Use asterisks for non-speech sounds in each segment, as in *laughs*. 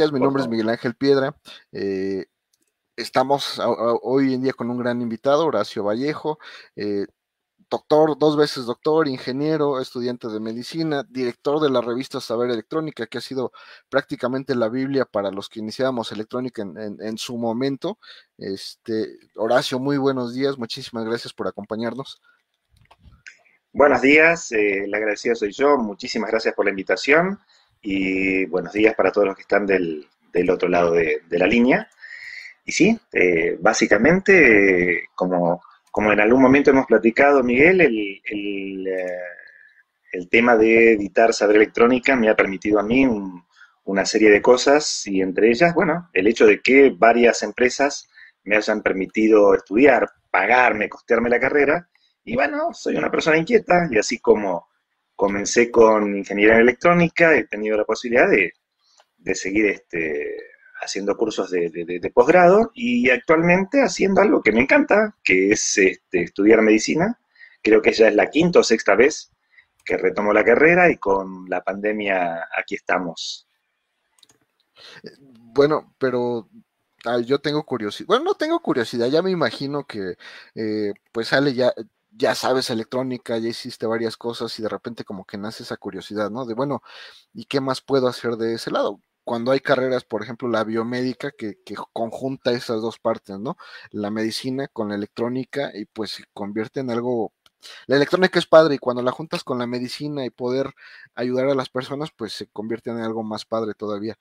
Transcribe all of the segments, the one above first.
Días. Mi nombre es Miguel Ángel Piedra. Eh, estamos hoy en día con un gran invitado, Horacio Vallejo, eh, doctor, dos veces doctor, ingeniero, estudiante de medicina, director de la revista Saber Electrónica, que ha sido prácticamente la Biblia para los que iniciábamos electrónica en, su momento. Este, Horacio, muy buenos días. Muchísimas gracias por acompañarnos. Buenos días, eh, el agradecido soy yo. Muchísimas gracias por la invitación y buenos días para todos los que están del, otro lado de, la línea. Y sí, eh, básicamente, como, como en algún momento hemos platicado, Miguel, el, el, eh, el, tema de editar saber electrónica me ha permitido a mí una serie de cosas y entre ellas, bueno, el hecho de que varias empresas me hayan permitido estudiar, pagarme, costearme la carrera. Y bueno, soy una persona inquieta y así como comencé con ingeniería en electrónica, he tenido la posibilidad de, seguir este, haciendo cursos de, posgrado y actualmente haciendo algo que me encanta, que es este, estudiar medicina. Creo que ya es la quinta o sexta vez que retomo la carrera y con la pandemia aquí estamos. Bueno, pero yo tengo curiosidad. Bueno, no tengo curiosidad, ya me imagino que eh, pues sale ya, ya sabes electrónica, ya hiciste varias cosas y de repente como que nace esa curiosidad, ¿no? De bueno, ¿y qué más puedo hacer de ese lado? Cuando hay carreras, por ejemplo, la biomédica, que, conjunta esas dos partes, ¿no? La medicina con la electrónica y pues se convierte en algo... La electrónica es padre y cuando la juntas con la medicina y poder ayudar a las personas, pues se convierte en algo más padre todavía.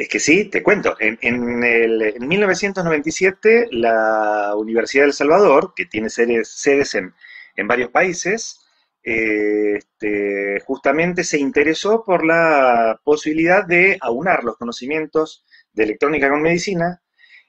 Es que sí, te cuento. En, el, 1997, la Universidad de El Salvador, que tiene sedes, en, varios países, eh, este, justamente se interesó por la posibilidad de aunar los conocimientos de electrónica con medicina.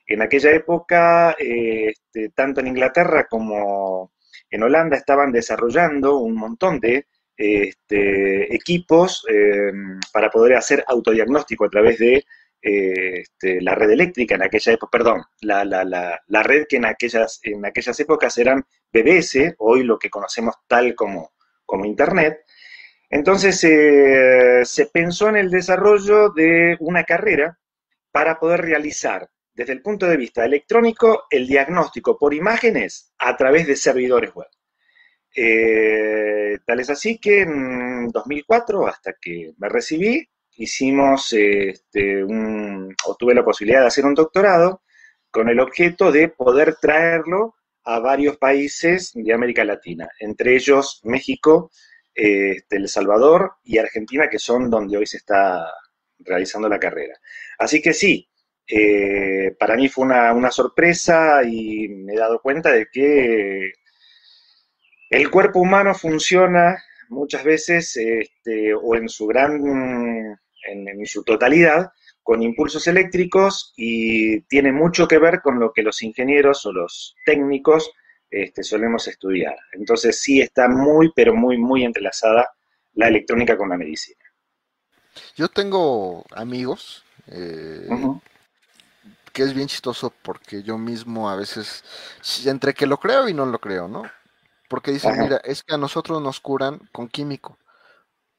En aquella época, eh, este, tanto en Inglaterra como en Holanda estaban desarrollando un montón de este, equipos eh, para poder hacer autodiagnóstico a través de este, la red eléctrica en aquella época, perdón, la, la, la, la, red que en aquellas, en aquellas épocas eran BBS, hoy lo que conocemos tal como, como Internet. Entonces eh, se pensó en el desarrollo de una carrera para poder realizar desde el punto de vista electrónico el diagnóstico por imágenes a través de servidores web. Eh, tal es así que en 2004, hasta que me recibí, hicimos, este, un, o tuve la posibilidad de hacer un doctorado con el objeto de poder traerlo a varios países de América Latina, entre ellos México, este, El Salvador y Argentina, que son donde hoy se está realizando la carrera. Así que sí, eh, para mí fue una, sorpresa y me he dado cuenta de que el cuerpo humano funciona muchas veces, este, o en su gran en, su totalidad con impulsos eléctricos y tiene mucho que ver con lo que los ingenieros o los técnicos este, solemos estudiar. Entonces sí está muy, pero muy, muy entrelazada la electrónica con la medicina. Yo tengo amigos eh, que es bien chistoso porque yo mismo a veces, entre que lo creo y no lo creo, ¿no? Porque dicen, mira, es que a nosotros nos curan con químico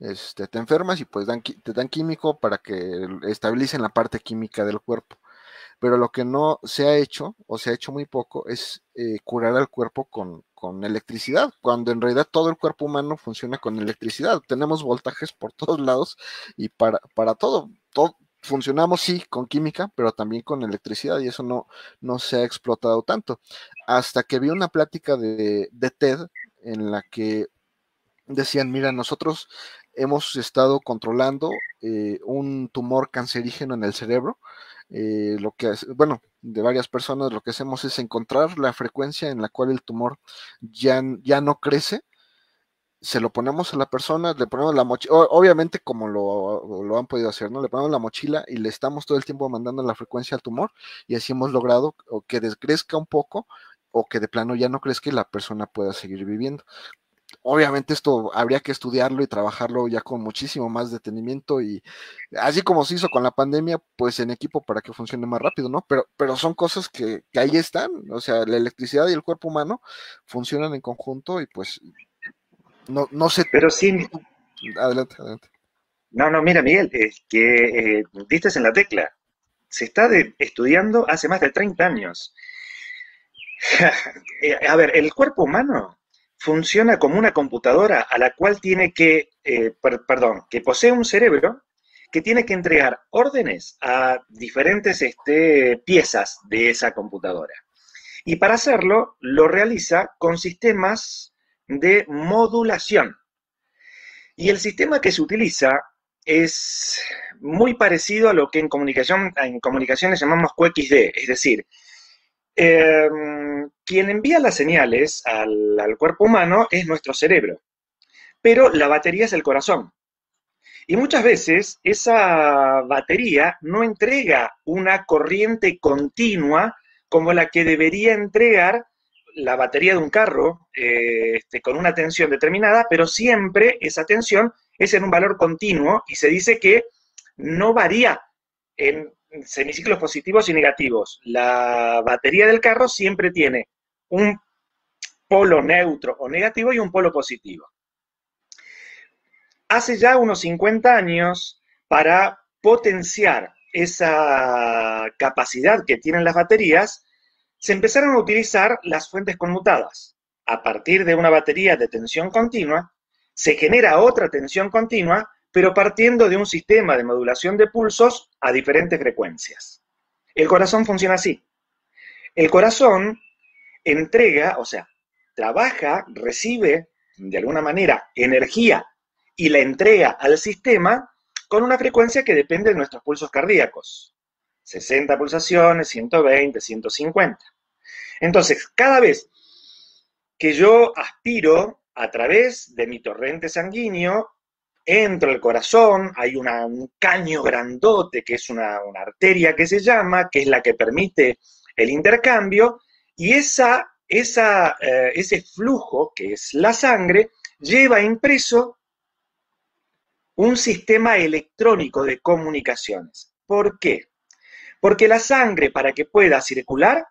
este, te enfermas y pues te dan químico para que estabilicen la parte química del cuerpo. Pero lo que no se ha hecho, o se ha hecho muy poco, es eh, curar al cuerpo con, con, electricidad, cuando en realidad todo el cuerpo humano funciona con electricidad. Tenemos voltajes por *laughs* todos lados y para, para todo, todo funcionamos sí con química, pero también con electricidad y eso no, no se ha explotado tanto. Hasta que vi una plática de, de TED en la que decían, mira, nosotros hemos estado controlando eh, un tumor cancerígeno en el cerebro. Eh, lo que, bueno, de varias personas lo que hacemos es encontrar la frecuencia en la cual el tumor ya, ya no crece, se lo ponemos a la persona, le ponemos la mochila, obviamente como lo, lo, han podido hacer, ¿no? Le ponemos la mochila y le estamos todo el tiempo mandando la frecuencia al tumor y así hemos logrado que descrezca un poco o que de plano ya no crezca y la persona pueda seguir viviendo obviamente esto habría que estudiarlo y trabajarlo ya con muchísimo más detenimiento y así como se hizo con la pandemia, pues en equipo para que funcione más rápido, ¿no? Pero, pero son cosas que, ahí están, o sea, la electricidad y el cuerpo humano funcionan en conjunto y pues no, no sé. Pero sí. Adelante, adelante. No, no, mira, Miguel, es que eh, diste en la tecla. Se está estudiando hace más de 30 años. *laughs* Eh, a ver, el cuerpo humano funciona como una computadora a la cual tiene que, eh, perdón, que posee un cerebro que tiene que entregar órdenes a diferentes este, piezas de esa computadora. Y para hacerlo, lo realiza con sistemas de modulación. Y el sistema que se utiliza es muy parecido a lo que en comunicación, en comunicaciones llamamos QXD, es decir, em, quien envía las señales al, cuerpo humano es nuestro cerebro, pero la batería es el corazón. Y muchas veces esa batería no entrega una corriente continua como la que debería entregar la batería de un carro eh, este, con una tensión determinada, pero siempre esa tensión es en un valor continuo y se dice que no varía en semiciclos positivos y negativos. La batería del carro siempre tiene un polo neutro o negativo y un polo positivo. Hace ya unos 50 años, para potenciar esa capacidad que tienen las baterías, se empezaron a utilizar las fuentes conmutadas. A partir de una batería de tensión continua, se genera otra tensión continua, pero partiendo de un sistema de modulación de pulsos a diferentes frecuencias. El corazón funciona así. El corazón entrega, o sea, trabaja, recibe de alguna manera energía y la entrega al sistema con una frecuencia que depende de nuestros pulsos cardíacos. 60 pulsaciones, 120, 150. Entonces, cada vez que yo aspiro a través de mi torrente sanguíneo, entro al corazón, hay un caño grandote que es una, arteria que se llama, que es la que permite el intercambio, y esa, eh, ese flujo, que es la sangre, lleva impreso un sistema electrónico de comunicaciones. ¿Por qué? Porque la sangre, para que pueda circular,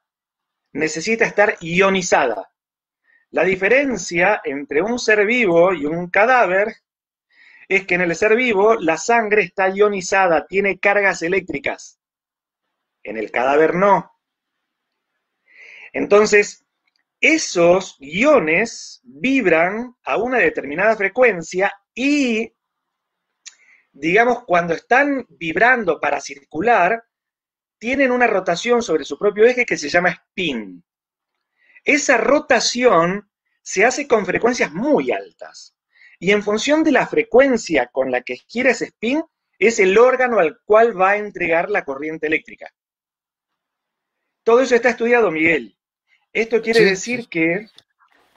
necesita estar ionizada. La diferencia entre un ser vivo y un cadáver es que en el ser vivo la sangre está ionizada, tiene cargas eléctricas. En el cadáver no. Entonces, esos iones vibran a una determinada frecuencia y, digamos, cuando están vibrando para circular, tienen una rotación sobre su propio eje que se llama spin. Esa rotación se hace con frecuencias muy altas. Y en función de la frecuencia con la que gira ese spin, es el órgano al cual va a entregar la corriente eléctrica. Todo eso está estudiado, Miguel. Esto quiere decir que,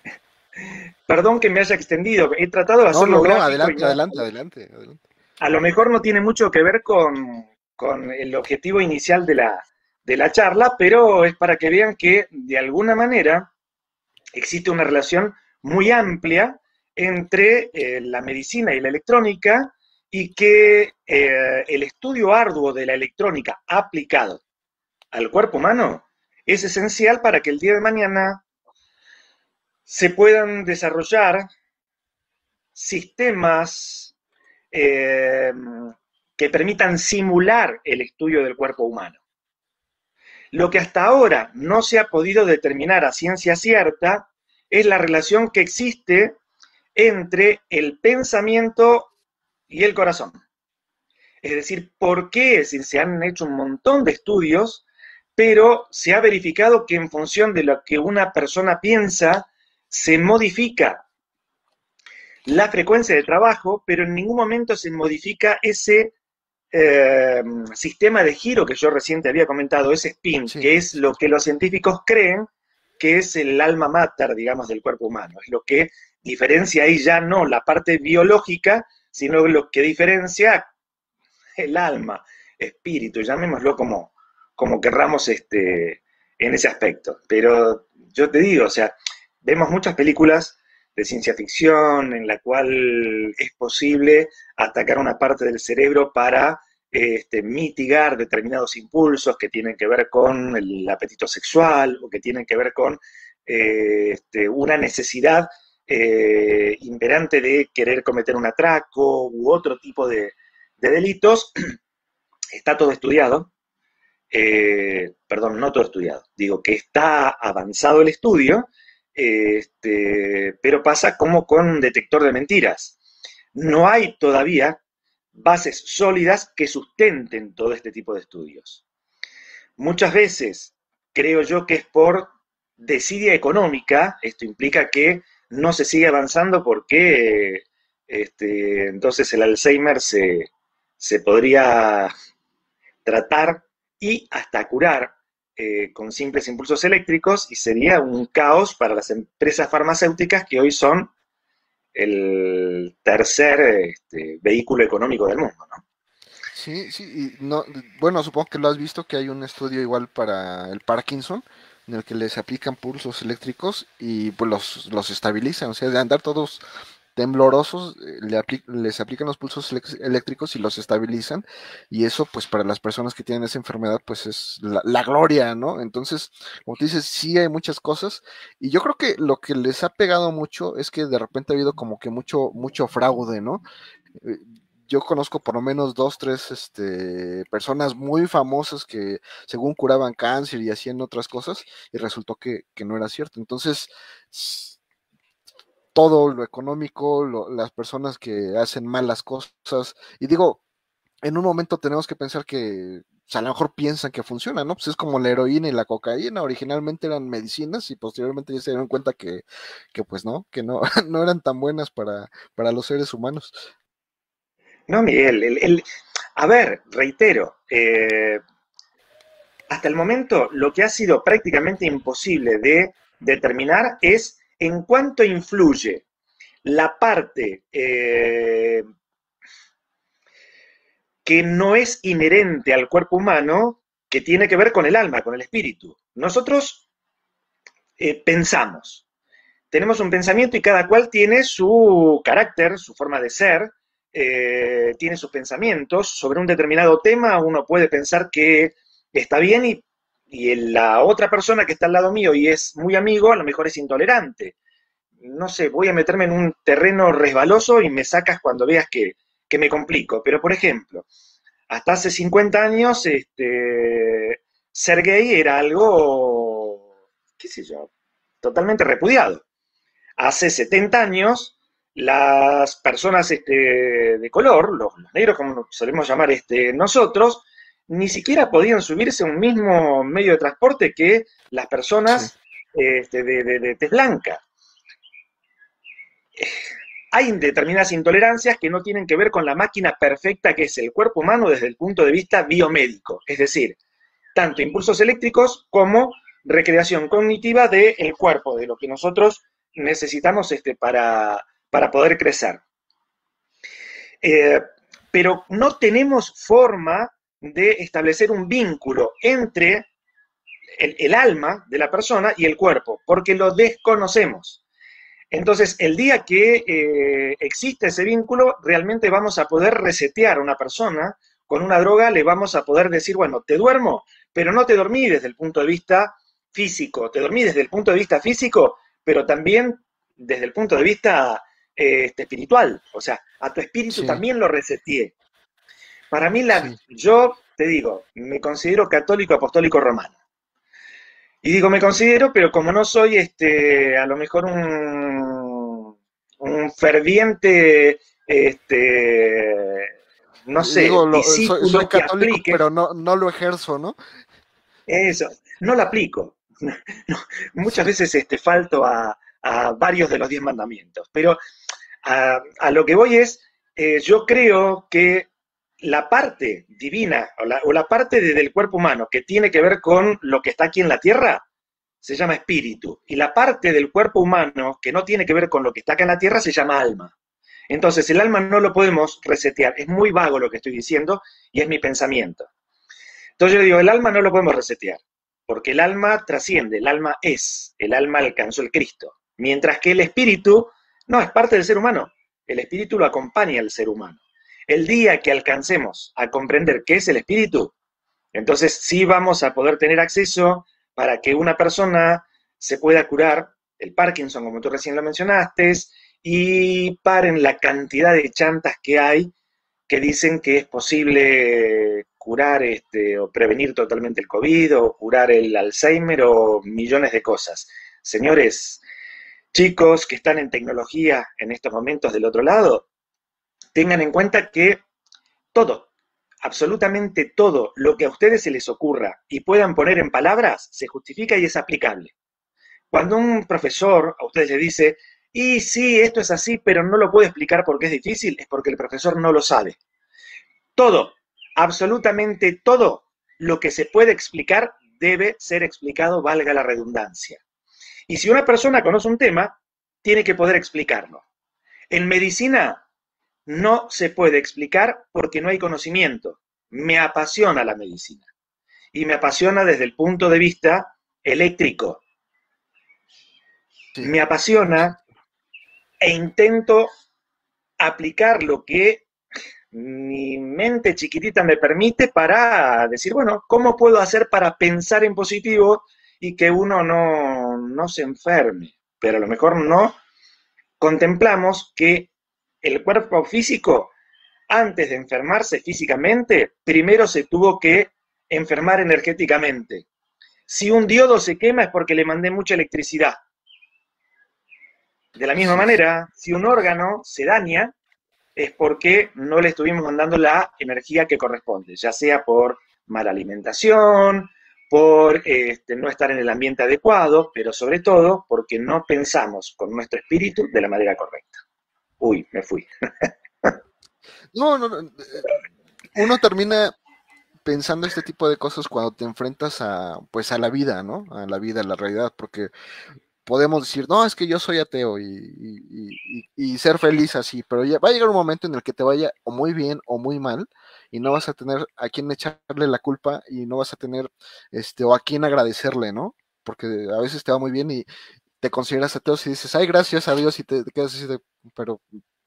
*laughs* perdón que me haya extendido, he tratado de hacerlo no, no, adelante, adelante, adelante, adelante. A lo mejor no tiene mucho que ver con, con el objetivo inicial de la, de la charla, pero es para que vean que de alguna manera existe una relación muy amplia entre eh, la medicina y la electrónica y que eh, el estudio arduo de la electrónica aplicado al cuerpo humano es esencial para que el día de mañana se puedan desarrollar sistemas eh, que permitan simular el estudio del cuerpo humano. Lo que hasta ahora no se ha podido determinar a ciencia cierta es la relación que existe entre el pensamiento y el corazón. Es decir, ¿por qué si se han hecho un montón de estudios, pero se ha verificado que en función de lo que una persona piensa, se modifica la frecuencia de trabajo, pero en ningún momento se modifica ese eh, sistema de giro que yo reciente había comentado, ese spin, que es lo que los científicos creen que es el alma mater, digamos, del cuerpo humano. Es lo que diferencia ahí ya no la parte biológica, sino lo que diferencia el alma, espíritu, llamémoslo como, como querramos este, en ese aspecto. Pero yo te digo, o sea, vemos muchas películas de ciencia ficción en la cual es posible atacar una parte del cerebro para este, mitigar determinados impulsos que tienen que ver con el apetito sexual o que tienen que ver con eh, este, una necesidad eh, imperante de querer cometer un atraco u otro tipo de, de delitos, *clears throat* está todo estudiado, eh, perdón, no todo estudiado, digo que está avanzado el estudio, este, pero pasa como con un detector de mentiras. No hay todavía bases sólidas que sustenten todo este tipo de estudios. Muchas veces creo yo que es por desidia económica, esto implica que no se sigue avanzando porque este, entonces el Alzheimer se, se podría tratar y hasta curar eh, con simples impulsos eléctricos y sería un caos para las empresas farmacéuticas que hoy son el tercer este, vehículo económico del mundo, ¿no? Sí, sí, no, bueno, supongo que lo has visto que hay un estudio igual para el Parkinson, en el que les aplican pulsos eléctricos y pues los, los estabilizan, o sea, de andar todos temblorosos, eh, les aplican los pulsos eléctricos y los estabilizan, y eso pues para las personas que tienen esa enfermedad pues es la, gloria, ¿no? Entonces, como tú dices, sí hay muchas cosas, y yo creo que lo que les ha pegado mucho es que de repente ha habido como que mucho, mucho fraude, ¿no? Yo conozco por lo menos dos, tres este, personas muy famosas que según curaban cáncer y hacían otras cosas y resultó que, que no era cierto. Entonces, todo lo económico, las personas que hacen malas cosas. Y digo, en un momento tenemos que pensar que a lo mejor piensan que funciona, ¿no? Pues es como la heroína y la cocaína, originalmente eran medicinas y posteriormente ya se dieron cuenta que, pues no, que no, *laughs* no eran tan buenas para, para los seres humanos. No, Miguel, el, a ver, reitero, eh, hasta el momento lo que ha sido prácticamente imposible de determinar es en cuánto influye la parte eh, que no es inherente al cuerpo humano, que tiene que ver con el alma, con el espíritu. Nosotros eh, pensamos, tenemos un pensamiento y cada cual tiene su carácter, su forma de ser, eh, tiene sus pensamientos sobre un determinado tema, uno puede pensar que está bien y y la otra persona que está al lado mío y es muy amigo, a lo mejor es intolerante. No sé, voy a meterme en un terreno resbaloso y me sacas cuando veas que, me complico. Pero, por ejemplo, hasta hace 50 años, este, ser gay era algo, qué sé yo, totalmente repudiado. Hace 70 años, las personas este, de color, los, los, negros como solemos llamar este, nosotros, ni siquiera podían subirse a un mismo medio de transporte que las personas este, de, de, tez blanca. Hay determinadas intolerancias que no tienen que ver con la máquina perfecta que es el cuerpo humano desde el punto de vista biomédico, es decir, tanto impulsos eléctricos como recreación cognitiva del cuerpo, de lo que nosotros necesitamos este, para, para poder crecer. Eh, pero no tenemos forma de establecer un vínculo entre el, alma de la persona y el cuerpo, porque lo desconocemos. Entonces, el día que eh, existe ese vínculo, realmente vamos a poder resetear a una persona con una droga, le vamos a poder decir, bueno, te duermo, pero no te dormí desde el punto de vista físico, te dormí desde el punto de vista físico, pero también desde el punto de vista este, espiritual. O sea, a tu espíritu también lo reseteé. Para mí, la, yo te digo, me considero católico apostólico romano. Y digo, me considero, pero como no soy este, a lo mejor un, un ferviente, este, no sé, soy, católico, pero no, no lo ejerzo, ¿no? Eso, no lo aplico. *laughs* muchas veces este, falto a, varios de los diez mandamientos, pero a, lo que voy es, eh, yo creo que la parte divina o la, parte del cuerpo humano que tiene que ver con lo que está aquí en la tierra se llama espíritu. Y la parte del cuerpo humano que no tiene que ver con lo que está acá en la tierra se llama alma. Entonces el alma no lo podemos resetear. Es muy vago lo que estoy diciendo y es mi pensamiento. Entonces yo digo, el alma no lo podemos resetear, porque el alma trasciende, el alma es, el alma alcanzó el Cristo. Mientras que el espíritu no es parte del ser humano, el espíritu lo acompaña al ser humano. El día que alcancemos a comprender qué es el espíritu, entonces sí vamos a poder tener acceso para que una persona se pueda curar el Parkinson, como tú recién lo mencionaste, y paren la cantidad de chantas que hay que dicen que es posible curar este, o prevenir totalmente el COVID o curar el Alzheimer o millones de cosas. Señores, chicos que están en tecnología en estos momentos del otro lado, tengan en cuenta que todo, absolutamente todo lo que a ustedes se les ocurra y puedan poner en palabras, se justifica y es aplicable. Cuando un profesor a ustedes le dice, y sí, esto es así, pero no lo puedo explicar porque es difícil, es porque el profesor no lo sabe. Todo, absolutamente todo lo que se puede explicar debe ser explicado, valga la redundancia. Y si una persona conoce un tema, tiene que poder explicarlo. En medicina no se puede explicar porque no hay conocimiento. Me apasiona la medicina. Y me apasiona desde el punto de vista eléctrico. Me apasiona e intento aplicar lo que mi mente chiquitita me permite para decir, bueno, ¿cómo puedo hacer para pensar en positivo y que uno no, no se enferme? Pero a lo mejor no contemplamos que el cuerpo físico, antes de enfermarse físicamente, primero se tuvo que enfermar energéticamente. Si un diodo se quema es porque le mandé mucha electricidad. De la misma manera, si un órgano se daña, es porque no le estuvimos mandando la energía que corresponde, ya sea por mala alimentación, por este, no estar en el ambiente adecuado, pero sobre todo porque no pensamos con nuestro espíritu de la manera correcta. Uy, me fui. *laughs* no, no, no, uno termina pensando este tipo de cosas cuando te enfrentas a, pues, a la vida, ¿no? A la vida, a la realidad, porque podemos decir, no, es que yo soy ateo y, ser feliz así, pero ya va a llegar un momento en el que te vaya o muy bien o muy mal y no vas a tener a quién echarle la culpa y no vas a tener, este, o a quién agradecerle, ¿no? Porque a veces te va muy bien y te consideras ateo y dices, ay, gracias a Dios y te, quedas así de, pero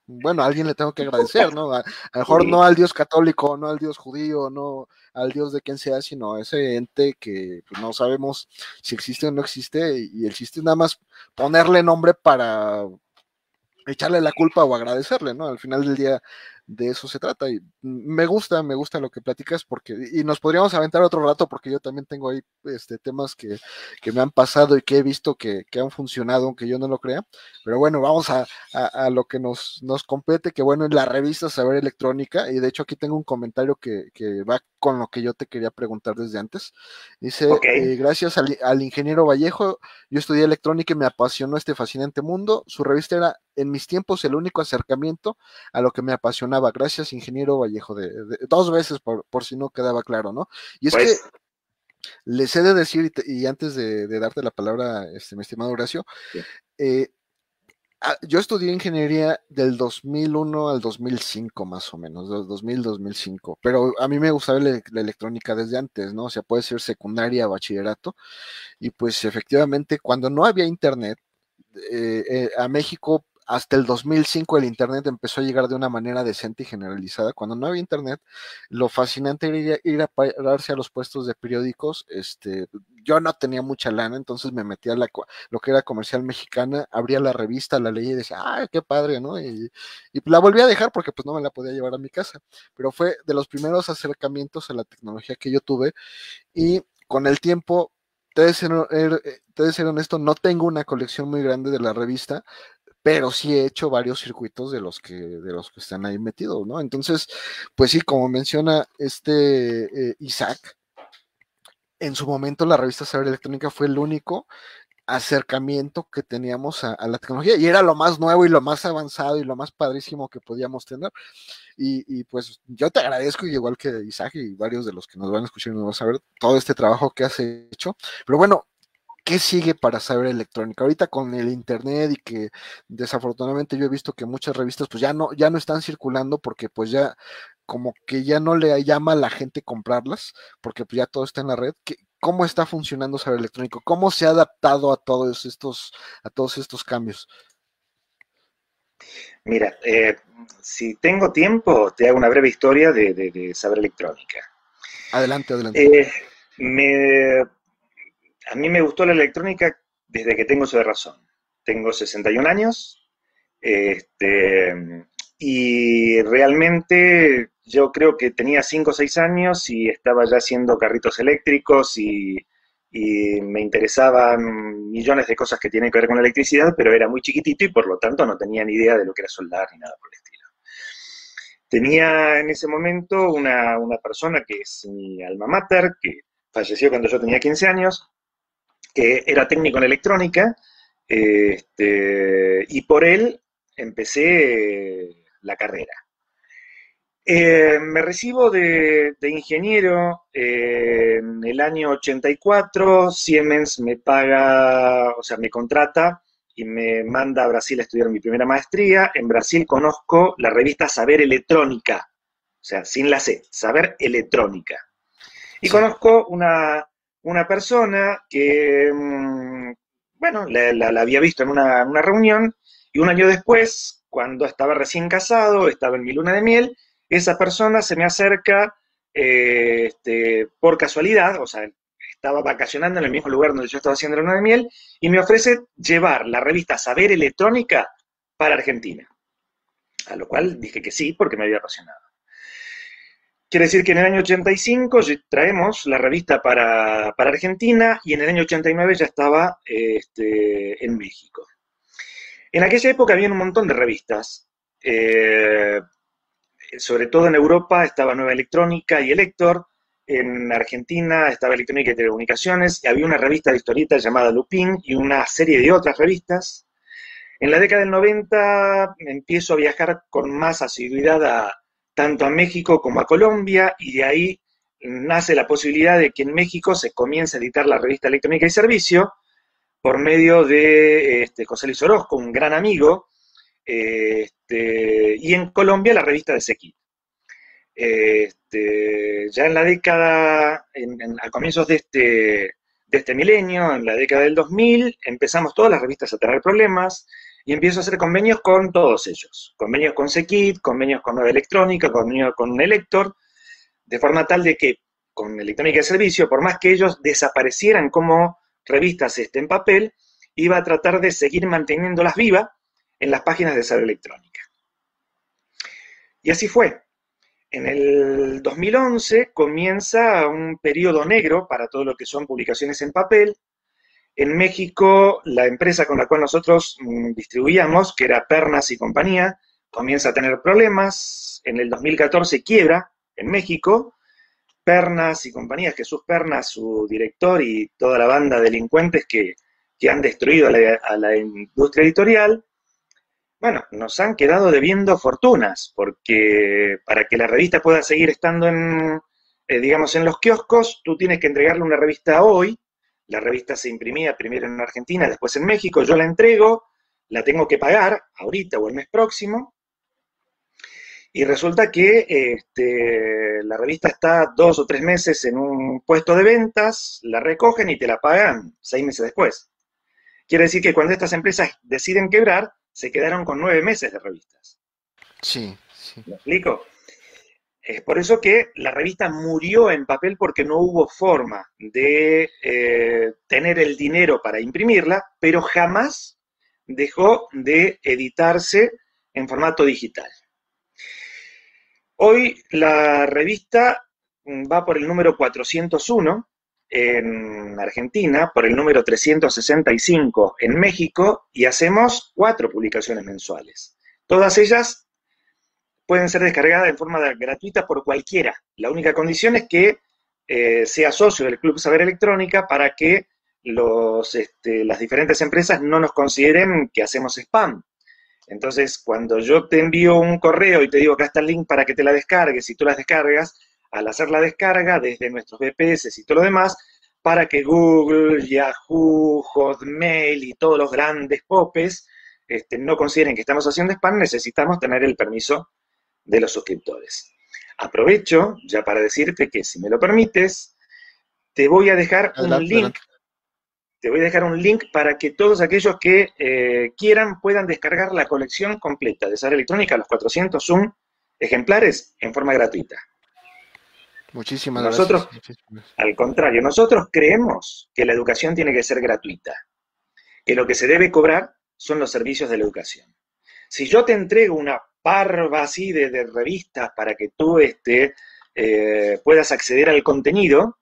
bueno, a alguien le tengo que agradecer, ¿no? A, lo mejor no al Dios católico, no al Dios judío, no al Dios de quien sea, sino a ese ente que pues, no sabemos si existe o no existe, y el chiste es nada más ponerle nombre para echarle la culpa o agradecerle, ¿no? Al final del día de eso se trata. Y me gusta, me gusta lo que platicas porque, y nos podríamos aventar otro rato porque yo también tengo ahí este, temas que, me han pasado y que he visto que, han funcionado, aunque yo no lo crea. Pero bueno, vamos a, lo que nos, nos compete, que bueno, en la revista Saber Electrónica, y de hecho aquí tengo un comentario que, va con lo que yo te quería preguntar desde antes. Dice, eh, gracias al, al ingeniero Vallejo, yo estudié electrónica y me apasionó este fascinante mundo. Su revista era en mis tiempos el único acercamiento a lo que me apasionaba. Gracias, ingeniero Vallejo, de, dos veces por, si no quedaba claro, ¿no? Y es que pues les he de decir, y, antes de, darte la palabra, este, mi estimado Horacio, eh, ah, yo estudié ingeniería del 2001 al 2005 más o menos, 2000-2005, pero a mí me gustaba la, electrónica desde antes, ¿no? O sea, puede ser secundaria, bachillerato, y pues efectivamente cuando no había internet, eh, eh, a México hasta el 2005 el Internet empezó a llegar de una manera decente y generalizada. Cuando no había Internet, lo fascinante era ir a, pararse a los puestos de periódicos. Este, yo no tenía mucha lana, entonces me metía a la, lo que era comercial mexicana, abría la revista, la leía y decía, ¡ay, qué padre! ¿no? Y, la volví a dejar porque pues no me la podía llevar a mi casa. Pero fue de los primeros acercamientos a la tecnología que yo tuve y con el tiempo te de ser, er, eh, ser honesto, no tengo una colección muy grande de la revista, pero sí he hecho varios circuitos de los que, de los que están ahí metidos, ¿no? Entonces, pues sí, como menciona este eh, Isaac, en su momento la revista Saber Electrónica fue el único acercamiento que teníamos a, la tecnología y era lo más nuevo y lo más avanzado y lo más padrísimo que podíamos tener. Y, pues yo te agradezco, igual que Isaac y varios de los que nos van a escuchar y nos van a saber todo este trabajo que has hecho. Pero bueno, ¿qué sigue para saber electrónica? Ahorita con el internet y que desafortunadamente yo he visto que muchas revistas pues ya no, ya no están circulando porque pues ya como que ya no le llama a la gente comprarlas porque pues ya todo está en la red. ¿Cómo está funcionando saber electrónico? ¿Cómo se ha adaptado a todos estos, a todos estos cambios? Mira, eh, si tengo tiempo, te hago una breve historia de, saber electrónica. Adelante, adelante. Eh, me a mí me gustó la electrónica desde que tengo de razón. Tengo 61 años, este, y realmente yo creo que tenía 5 o 6 años y estaba ya haciendo carritos eléctricos y, me interesaban millones de cosas que tienen que ver con la electricidad, pero era muy chiquitito y por lo tanto no tenía ni idea de lo que era soldar ni nada por el estilo. Tenía en ese momento una, persona que es mi alma mater, que falleció cuando yo tenía 15 años, que era técnico en electrónica, este, y por él empecé la carrera. Eh, me recibo de, ingeniero en el año 84, Siemens me paga, o sea, me contrata y me manda a Brasil a estudiar mi primera maestría. En Brasil conozco la revista Saber Electrónica, o sea, sin la C, Saber Electrónica. Y conozco una, persona que, mm, bueno, la, había visto en una, una reunión y un año después cuando estaba recién casado, estaba en mi luna de miel, esa persona se me acerca eh, este, por casualidad, o sea, estaba vacacionando en el mismo lugar donde yo estaba haciendo la luna de miel, y me ofrece llevar la revista Saber Electrónica para Argentina. A lo cual dije que sí, porque me había apasionado. Quiere decir que en el año 85 traemos la revista para, Argentina y en el año 89 ya estaba este, en México. En aquella época había un montón de revistas. Eh, sobre todo en Europa estaba Nueva Electrónica y Elector. En Argentina estaba Electrónica y Telecomunicaciones. Y había una revista de historietas llamada Lupin y una serie de otras revistas. En la década del 90 empiezo a viajar con más asiduidad tanto a México como a Colombia y de ahí nace la posibilidad de que en México se comience a editar la revista Electrónica y Servicio, por medio de este, José Luis Orozco, un gran amigo, este, y en Colombia la revista de Sequit. Este, ya en la década, a comienzos de este, de este milenio, en la década del 2000, empezamos todas las revistas a tener problemas y empiezo a hacer convenios con todos ellos. Convenios con Sequit, convenios con Nueva Electrónica, convenios con Elector, de forma tal de que con Electrónica de Servicio, por más que ellos desaparecieran como revistas este, en papel, iba a tratar de seguir manteniéndolas vivas en las páginas de Saber Electrónica. Y así fue. En el 2011 comienza un periodo negro para todo lo que son publicaciones en papel. En México, la empresa con la cual nosotros mm, distribuíamos, que era Pernas y compañía, comienza a tener problemas. En el 2014 quiebra en México Pernas y compañías, Jesús Pernas, su director y toda la banda de delincuentes que, han destruido a la, industria editorial, bueno, nos han quedado debiendo fortunas, porque para que la revista pueda seguir estando en, eh, digamos, en los kioscos, tú tienes que entregarle una revista hoy, la revista se imprimía primero en Argentina, después en México, yo la entrego, la tengo que pagar ahorita o el mes próximo, y resulta que este, la revista está dos o tres meses en un puesto de ventas, la recogen y te la pagan seis meses después. Quiere decir que cuando estas empresas deciden quebrar, se quedaron con nueve meses de revistas. Sí, sí. ¿Me explico? Es por eso que la revista murió en papel porque no hubo forma de eh, tener el dinero para imprimirla, pero jamás dejó de editarse en formato digital. Hoy la revista va por el número 401 en Argentina, por el número 365 en México y hacemos cuatro publicaciones mensuales. Todas ellas pueden ser descargadas en forma gratuita por cualquiera. La única condición es que eh, sea socio del Club Saber Electrónica para que los, este, las diferentes empresas no nos consideren que hacemos spam. Entonces, cuando yo te envío un correo y te digo acá está el link para que te la descargues y tú las descargas, al hacer la descarga desde nuestros VPS y todo lo demás, para que Google, Yahoo, Hotmail y todos los grandes popes este, no consideren que estamos haciendo spam, necesitamos tener el permiso de los suscriptores. Aprovecho ya para decirte que si me lo permites, te voy a dejar un link te voy a dejar un link para que todos aquellos que eh, quieran puedan descargar la colección completa de Sara Electrónica, los 400 Zoom ejemplares, en forma gratuita. Muchísimas nosotros, gracias. Al contrario, nosotros creemos que la educación tiene que ser gratuita, que lo que se debe cobrar son los servicios de la educación. Si yo te entrego una parva así de, revistas para que tú este, eh, puedas acceder al contenido,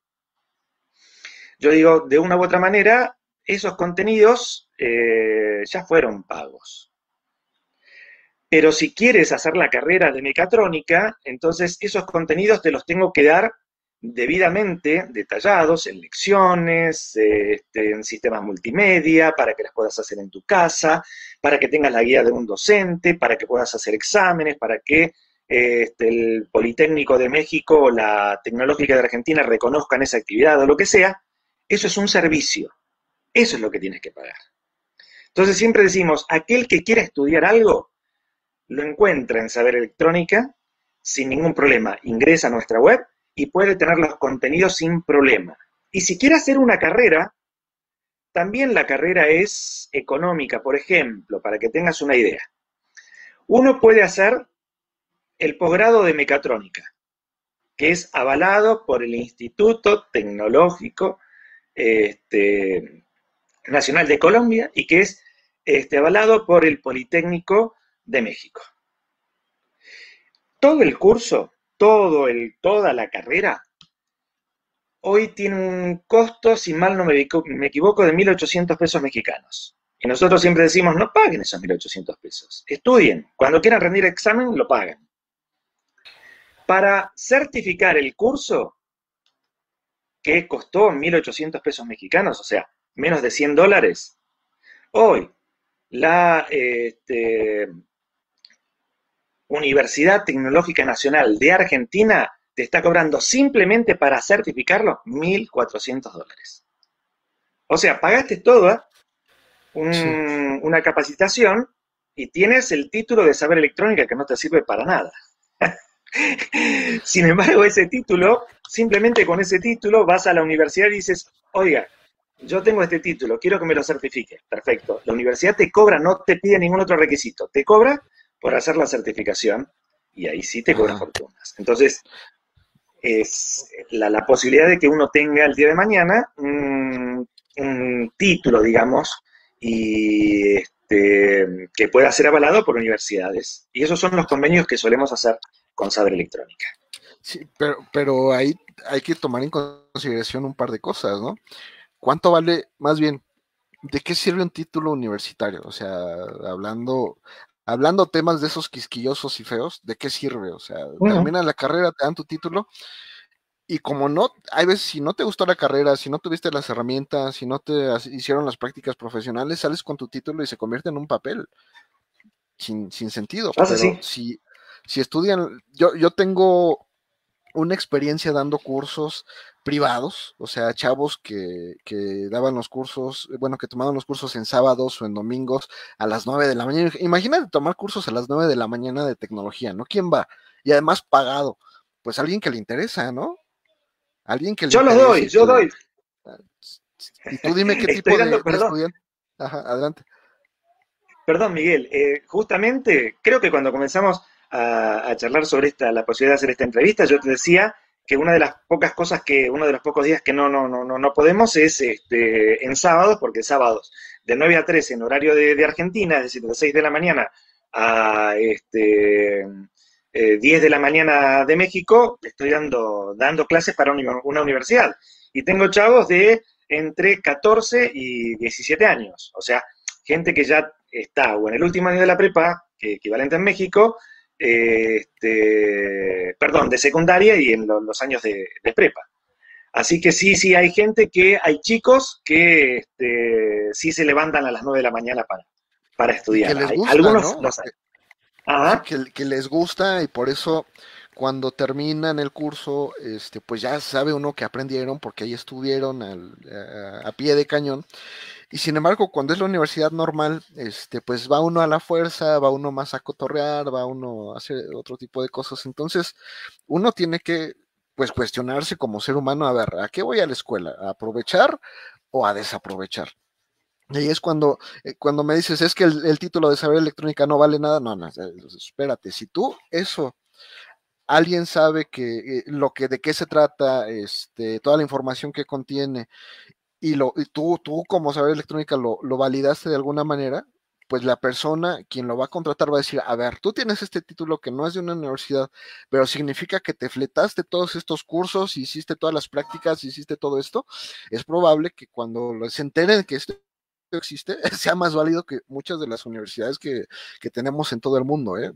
yo digo, de una u otra manera, esos contenidos eh, ya fueron pagos. Pero si quieres hacer la carrera de mecatrónica, entonces esos contenidos te los tengo que dar debidamente detallados en lecciones, este, en sistemas multimedia, para que las puedas hacer en tu casa, para que tengas la guía de un docente, para que puedas hacer exámenes, para que este, el Politécnico de México o la Tecnológica de Argentina reconozcan esa actividad o lo que sea, eso es un servicio. Eso es lo que tienes que pagar. Entonces siempre decimos, aquel que quiera estudiar algo, lo encuentra en Saber Electrónica sin ningún problema. Ingresa a nuestra web y puede tener los contenidos sin problema. Y si quiere hacer una carrera, también la carrera es económica, por ejemplo, para que tengas una idea. Uno puede hacer el posgrado de mecatrónica, que es avalado por el Instituto Tecnológico este, Nacional de Colombia y que es este, avalado por el Politécnico de México. Todo el curso, todo el, toda la carrera, hoy tiene un costo, si mal no me, equivoco, de 1.800 pesos mexicanos. Y nosotros siempre decimos, no paguen esos 1.800 pesos, estudien, cuando quieran rendir examen, lo pagan. Para certificar el curso, que costó 1.800 pesos mexicanos, o sea, menos de 100 dólares, hoy la este, Universidad Tecnológica Nacional de Argentina te está cobrando simplemente para certificarlo 1.400 dólares. O sea, pagaste toda una capacitación y tienes el título de saber electrónica que no te sirve para nada. *laughs* Sin embargo, ese título, simplemente con ese título vas a la universidad y dices, oiga, yo tengo este título, quiero que me lo certifique. Perfecto. La universidad te cobra, no te pide ningún otro requisito. Te cobra por hacer la certificación y ahí sí te cobra fortunas. Entonces, es la, posibilidad de que uno tenga el día de mañana un, título, digamos, y este, que pueda ser avalado por universidades. Y esos son los convenios que solemos hacer con Saber Electrónica. Sí, pero, pero ahí hay que tomar en consideración un par de cosas, ¿no? ¿Cuánto vale, más bien, de qué sirve un título universitario? O sea, hablando, hablando temas de esos quisquillosos y feos, ¿de qué sirve? O sea, termina la carrera, te dan tu título, y como no, hay veces, si no te gustó la carrera, si no tuviste las herramientas, si no te hicieron las prácticas profesionales, sales con tu título y se convierte en un papel. Sin, sin sentido. Pero si, si estudian, yo, yo tengo una experiencia dando cursos privados, o sea, chavos que, que, daban los cursos, bueno, que tomaban los cursos en sábados o en domingos a las 9 de la mañana. Imagínate tomar cursos a las 9 de la mañana de tecnología, ¿no? ¿Quién va? Y además pagado. Pues alguien que le interesa, ¿no? Alguien que le Yo lo doy, yo doy. Y tú dime qué *laughs* tipo de, estudiante. Ajá, adelante. Perdón, Miguel. Eh, justamente, creo que cuando comenzamos a, charlar sobre esta, la posibilidad de hacer esta entrevista, yo te decía que una de las pocas cosas que, uno de los pocos días que no, no, no, no, podemos es este, en sábados, porque sábados de 9 a 13 en horario de, Argentina, es decir, de 6 de la mañana a este, 10 eh, de la mañana de México, estoy dando, dando clases para una universidad. Y tengo chavos de entre 14 y 17 años, o sea, gente que ya está o en el último año de la prepa, equivalente en México, este, perdón, de secundaria y en los años de, prepa. Así que sí, sí, hay gente que, hay chicos que este, sí se levantan a las 9 de la mañana para, para estudiar. algunos Que, les gusta y por eso cuando terminan el curso, este, pues ya sabe uno que aprendieron porque ahí estuvieron a, pie de cañón. Y sin embargo, cuando es la universidad normal, este, pues va uno a la fuerza, va uno más a cotorrear, va uno a hacer otro tipo de cosas. Entonces, uno tiene que, pues, cuestionarse como ser humano, a ver, ¿a qué voy a la escuela? ¿A aprovechar o a desaprovechar? Y ahí es cuando, eh, cuando me dices, es que el, título de saber electrónica no vale nada. No, no, espérate, si tú eso alguien sabe que eh, lo que de qué se trata, este, toda la información que contiene y, lo, tú, tú como saber electrónica lo, validaste de alguna manera, pues la persona, quien lo va a contratar, va a decir, a ver, tú tienes este título que no es de una universidad, pero significa que te fletaste todos estos cursos, hiciste todas las prácticas, hiciste todo esto, es probable que cuando se enteren que esto existe, *laughs* sea más válido que muchas de las universidades que, que tenemos en todo el mundo, ¿eh?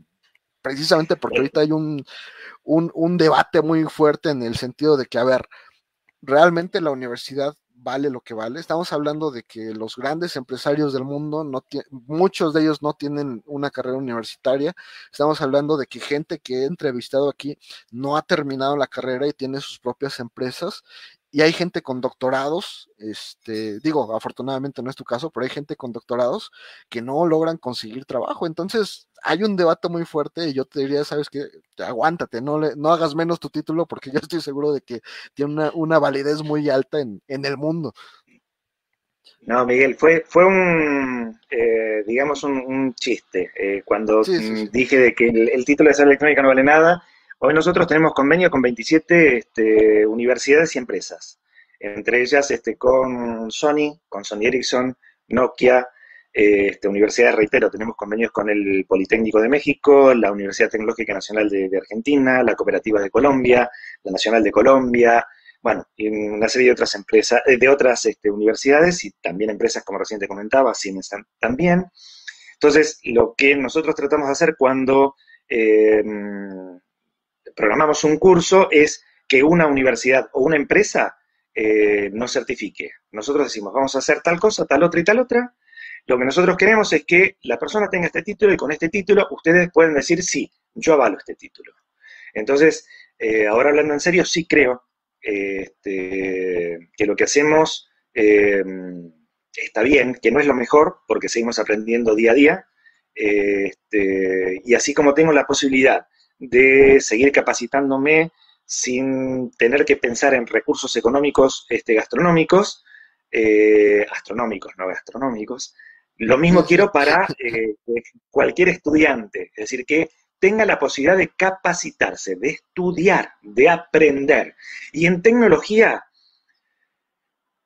precisamente porque ahorita hay un, un, un debate muy fuerte en el sentido de que, a ver, realmente la universidad vale lo que vale. Estamos hablando de que los grandes empresarios del mundo, no muchos de ellos no tienen una carrera universitaria. Estamos hablando de que gente que he entrevistado aquí no ha terminado la carrera y tiene sus propias empresas y hay gente con doctorados, este, digo, afortunadamente no es tu caso, pero hay gente con doctorados que no logran conseguir trabajo. Entonces, hay un debate muy fuerte y yo te diría, sabes qué, aguántate, no, le, no hagas menos tu título porque yo estoy seguro de que tiene una, validez muy alta en, el mundo. No, Miguel, fue, fue un, eh, digamos, un, chiste. Eh, cuando dije de que el, título de ser electrónica no vale nada, Hoy nosotros tenemos convenio con 27 este, universidades y empresas, entre ellas este, con Sony, con Sony Ericsson, Nokia, eh, este, universidades, reitero, tenemos convenios con el Politécnico de México, la Universidad Tecnológica Nacional de, Argentina, la Cooperativa de Colombia, la Nacional de Colombia, bueno, y una serie de otras empresas, eh, de otras este, universidades y también empresas, como recién te comentaba, Siemens también. Entonces, lo que nosotros tratamos de hacer cuando eh, programamos un curso es que una universidad o una empresa eh, nos certifique. Nosotros decimos, vamos a hacer tal cosa, tal otra y tal otra. Lo que nosotros queremos es que la persona tenga este título y con este título ustedes pueden decir, sí, yo avalo este título. Entonces, eh, ahora hablando en serio, sí creo este, que lo que hacemos eh, está bien, que no es lo mejor, porque seguimos aprendiendo día a día, este, y así como tengo la posibilidad de seguir capacitándome sin tener que pensar en recursos económicos este, gastronómicos, eh, astronómicos, no gastronómicos. Lo mismo quiero para eh, cualquier estudiante, es decir, que tenga la posibilidad de capacitarse, de estudiar, de aprender. Y en tecnología,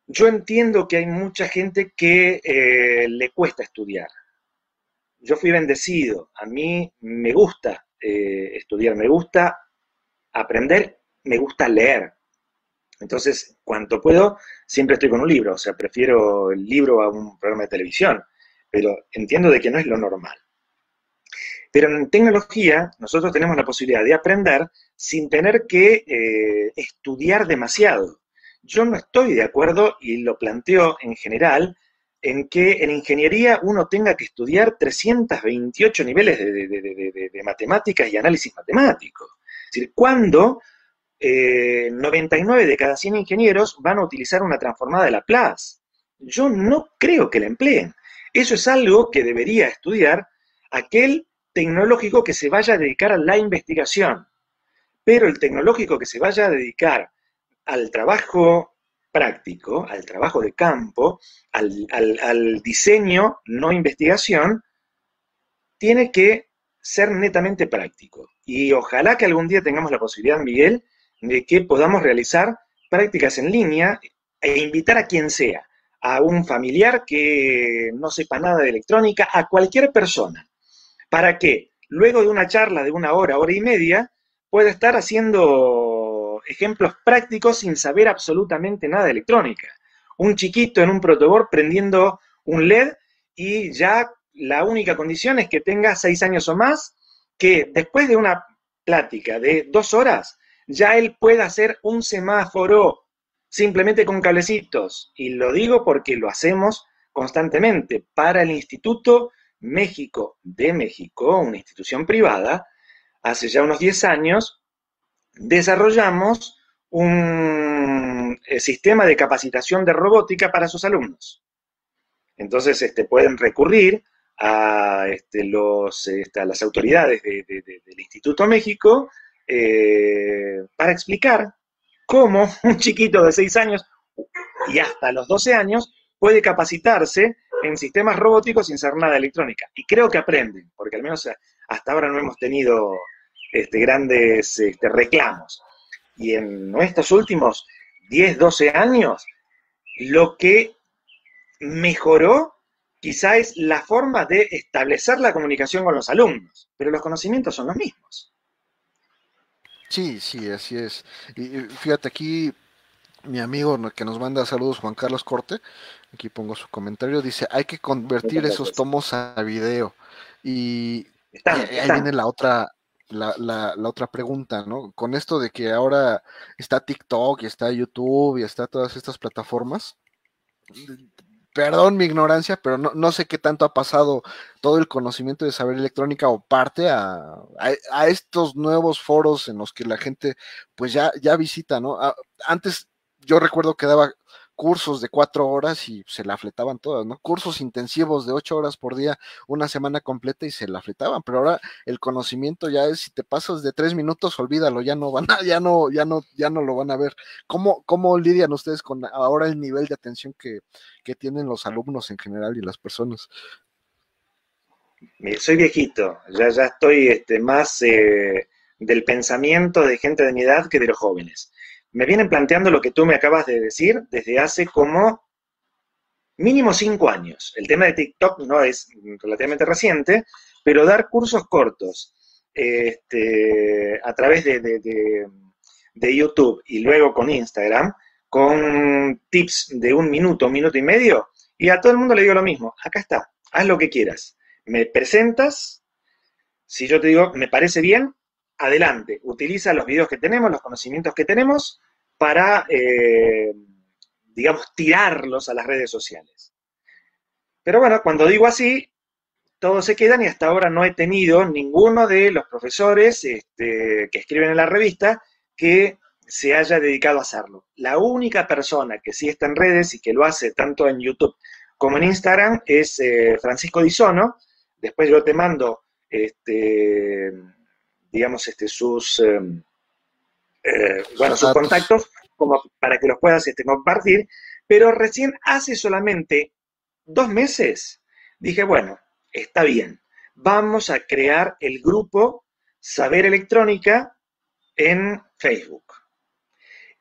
yo entiendo que hay mucha gente que eh, le cuesta estudiar. Yo fui bendecido, a mí me gusta eh, estudiar, me gusta aprender, me gusta leer. Entonces, cuanto puedo, siempre estoy con un libro, o sea, prefiero el libro a un programa de televisión, pero entiendo de que no es lo normal. Pero en tecnología, nosotros tenemos la posibilidad de aprender sin tener que eh, estudiar demasiado. Yo no estoy de acuerdo, y lo planteo en general, en que en ingeniería uno tenga que estudiar 328 niveles de, matemáticas y análisis matemático. Es decir, ¿cuándo 99 eh, de cada 100 ingenieros van a utilizar una transformada de Laplace? Yo no creo que la empleen. Eso es algo que debería estudiar aquel tecnológico que se vaya a dedicar a la investigación. Pero el tecnológico que se vaya a dedicar al trabajo práctico, al trabajo de campo, al, diseño, no investigación, tiene que ser netamente práctico. Y ojalá que algún día tengamos la posibilidad, Miguel, de que podamos realizar prácticas en línea e invitar a quien sea, a un familiar que no sepa nada de electrónica, a cualquier persona, para que luego de una charla de una hora, hora y media, pueda estar haciendo ejemplos prácticos sin saber absolutamente nada de electrónica. Un chiquito en un protoboard prendiendo un LED y ya la única condición es que tenga seis años o más, que después de una plática de dos horas, ya él pueda hacer un semáforo simplemente con cablecitos. Y lo digo porque lo hacemos constantemente para el Instituto México de México, una institución privada, hace ya unos 10 años, desarrollamos un eh, sistema de capacitación de robótica para sus alumnos. Entonces, este, pueden recurrir a, este, los, este, las autoridades del Instituto México eh, para explicar cómo *laughs* un chiquito de 6 años y hasta los 12 años puede capacitarse en sistemas robóticos sin saber nada electrónica. Y creo que aprenden, porque al menos hasta ahora no hemos tenido este, grandes este, reclamos. Y en nuestros últimos 10, 12 años, lo que mejoró quizá es la forma de establecer la comunicación con los alumnos, pero los conocimientos son los mismos. Sí, sí, así es. Y fíjate aquí, mi amigo que nos manda saludos, Juan Carlos Corte, aquí pongo su comentario, dice, hay que convertir esos tomos a video. Y, ahí viene la otra, la, la, la, otra pregunta, ¿no? Con esto de que ahora está TikTok y está YouTube y está todas estas plataformas, perdón mi ignorancia, pero no, sé qué tanto ha pasado todo el conocimiento de saber electrónica o parte a, estos nuevos foros en los que la gente pues ya, ya visita, ¿no? antes yo recuerdo que daba cursos de cuatro horas y se la fletaban todas, ¿no? Cursos intensivos de ocho horas por día, una semana completa y se la fletaban, pero ahora el conocimiento ya es, si te pasas de tres minutos, olvídalo, ya no van a, ya no, ya no, ya no lo van a ver. ¿Cómo, cómo lidian ustedes con ahora el nivel de atención que, tienen los alumnos en general y las personas? Soy viejito, ya, ya estoy este, más eh, del pensamiento de gente de mi edad que de los jóvenes me vienen planteando lo que tú me acabas de decir desde hace como mínimo cinco años. El tema de TikTok no es relativamente reciente, pero dar cursos cortos este, a través de, YouTube y luego con Instagram, con tips de un minuto, un minuto y medio, y a todo el mundo le digo lo mismo, acá está, haz lo que quieras. Me presentas, si yo te digo, me parece bien, adelante, utiliza los videos que tenemos, los conocimientos que tenemos para, eh, digamos, tirarlos a las redes sociales. Pero bueno, cuando digo así, todos se quedan y hasta ahora no he tenido ninguno de los profesores este, que escriben en la revista que se haya dedicado a hacerlo. La única persona que sí está en redes y que lo hace tanto en YouTube como en Instagram es eh, Francisco Disono. Después yo te mando este, digamos, este, sus, em, eh, bueno, sus contactos como para que los puedas este, compartir, pero recién hace solamente dos meses dije, bueno, está bien, vamos a crear el grupo Saber Electrónica en Facebook.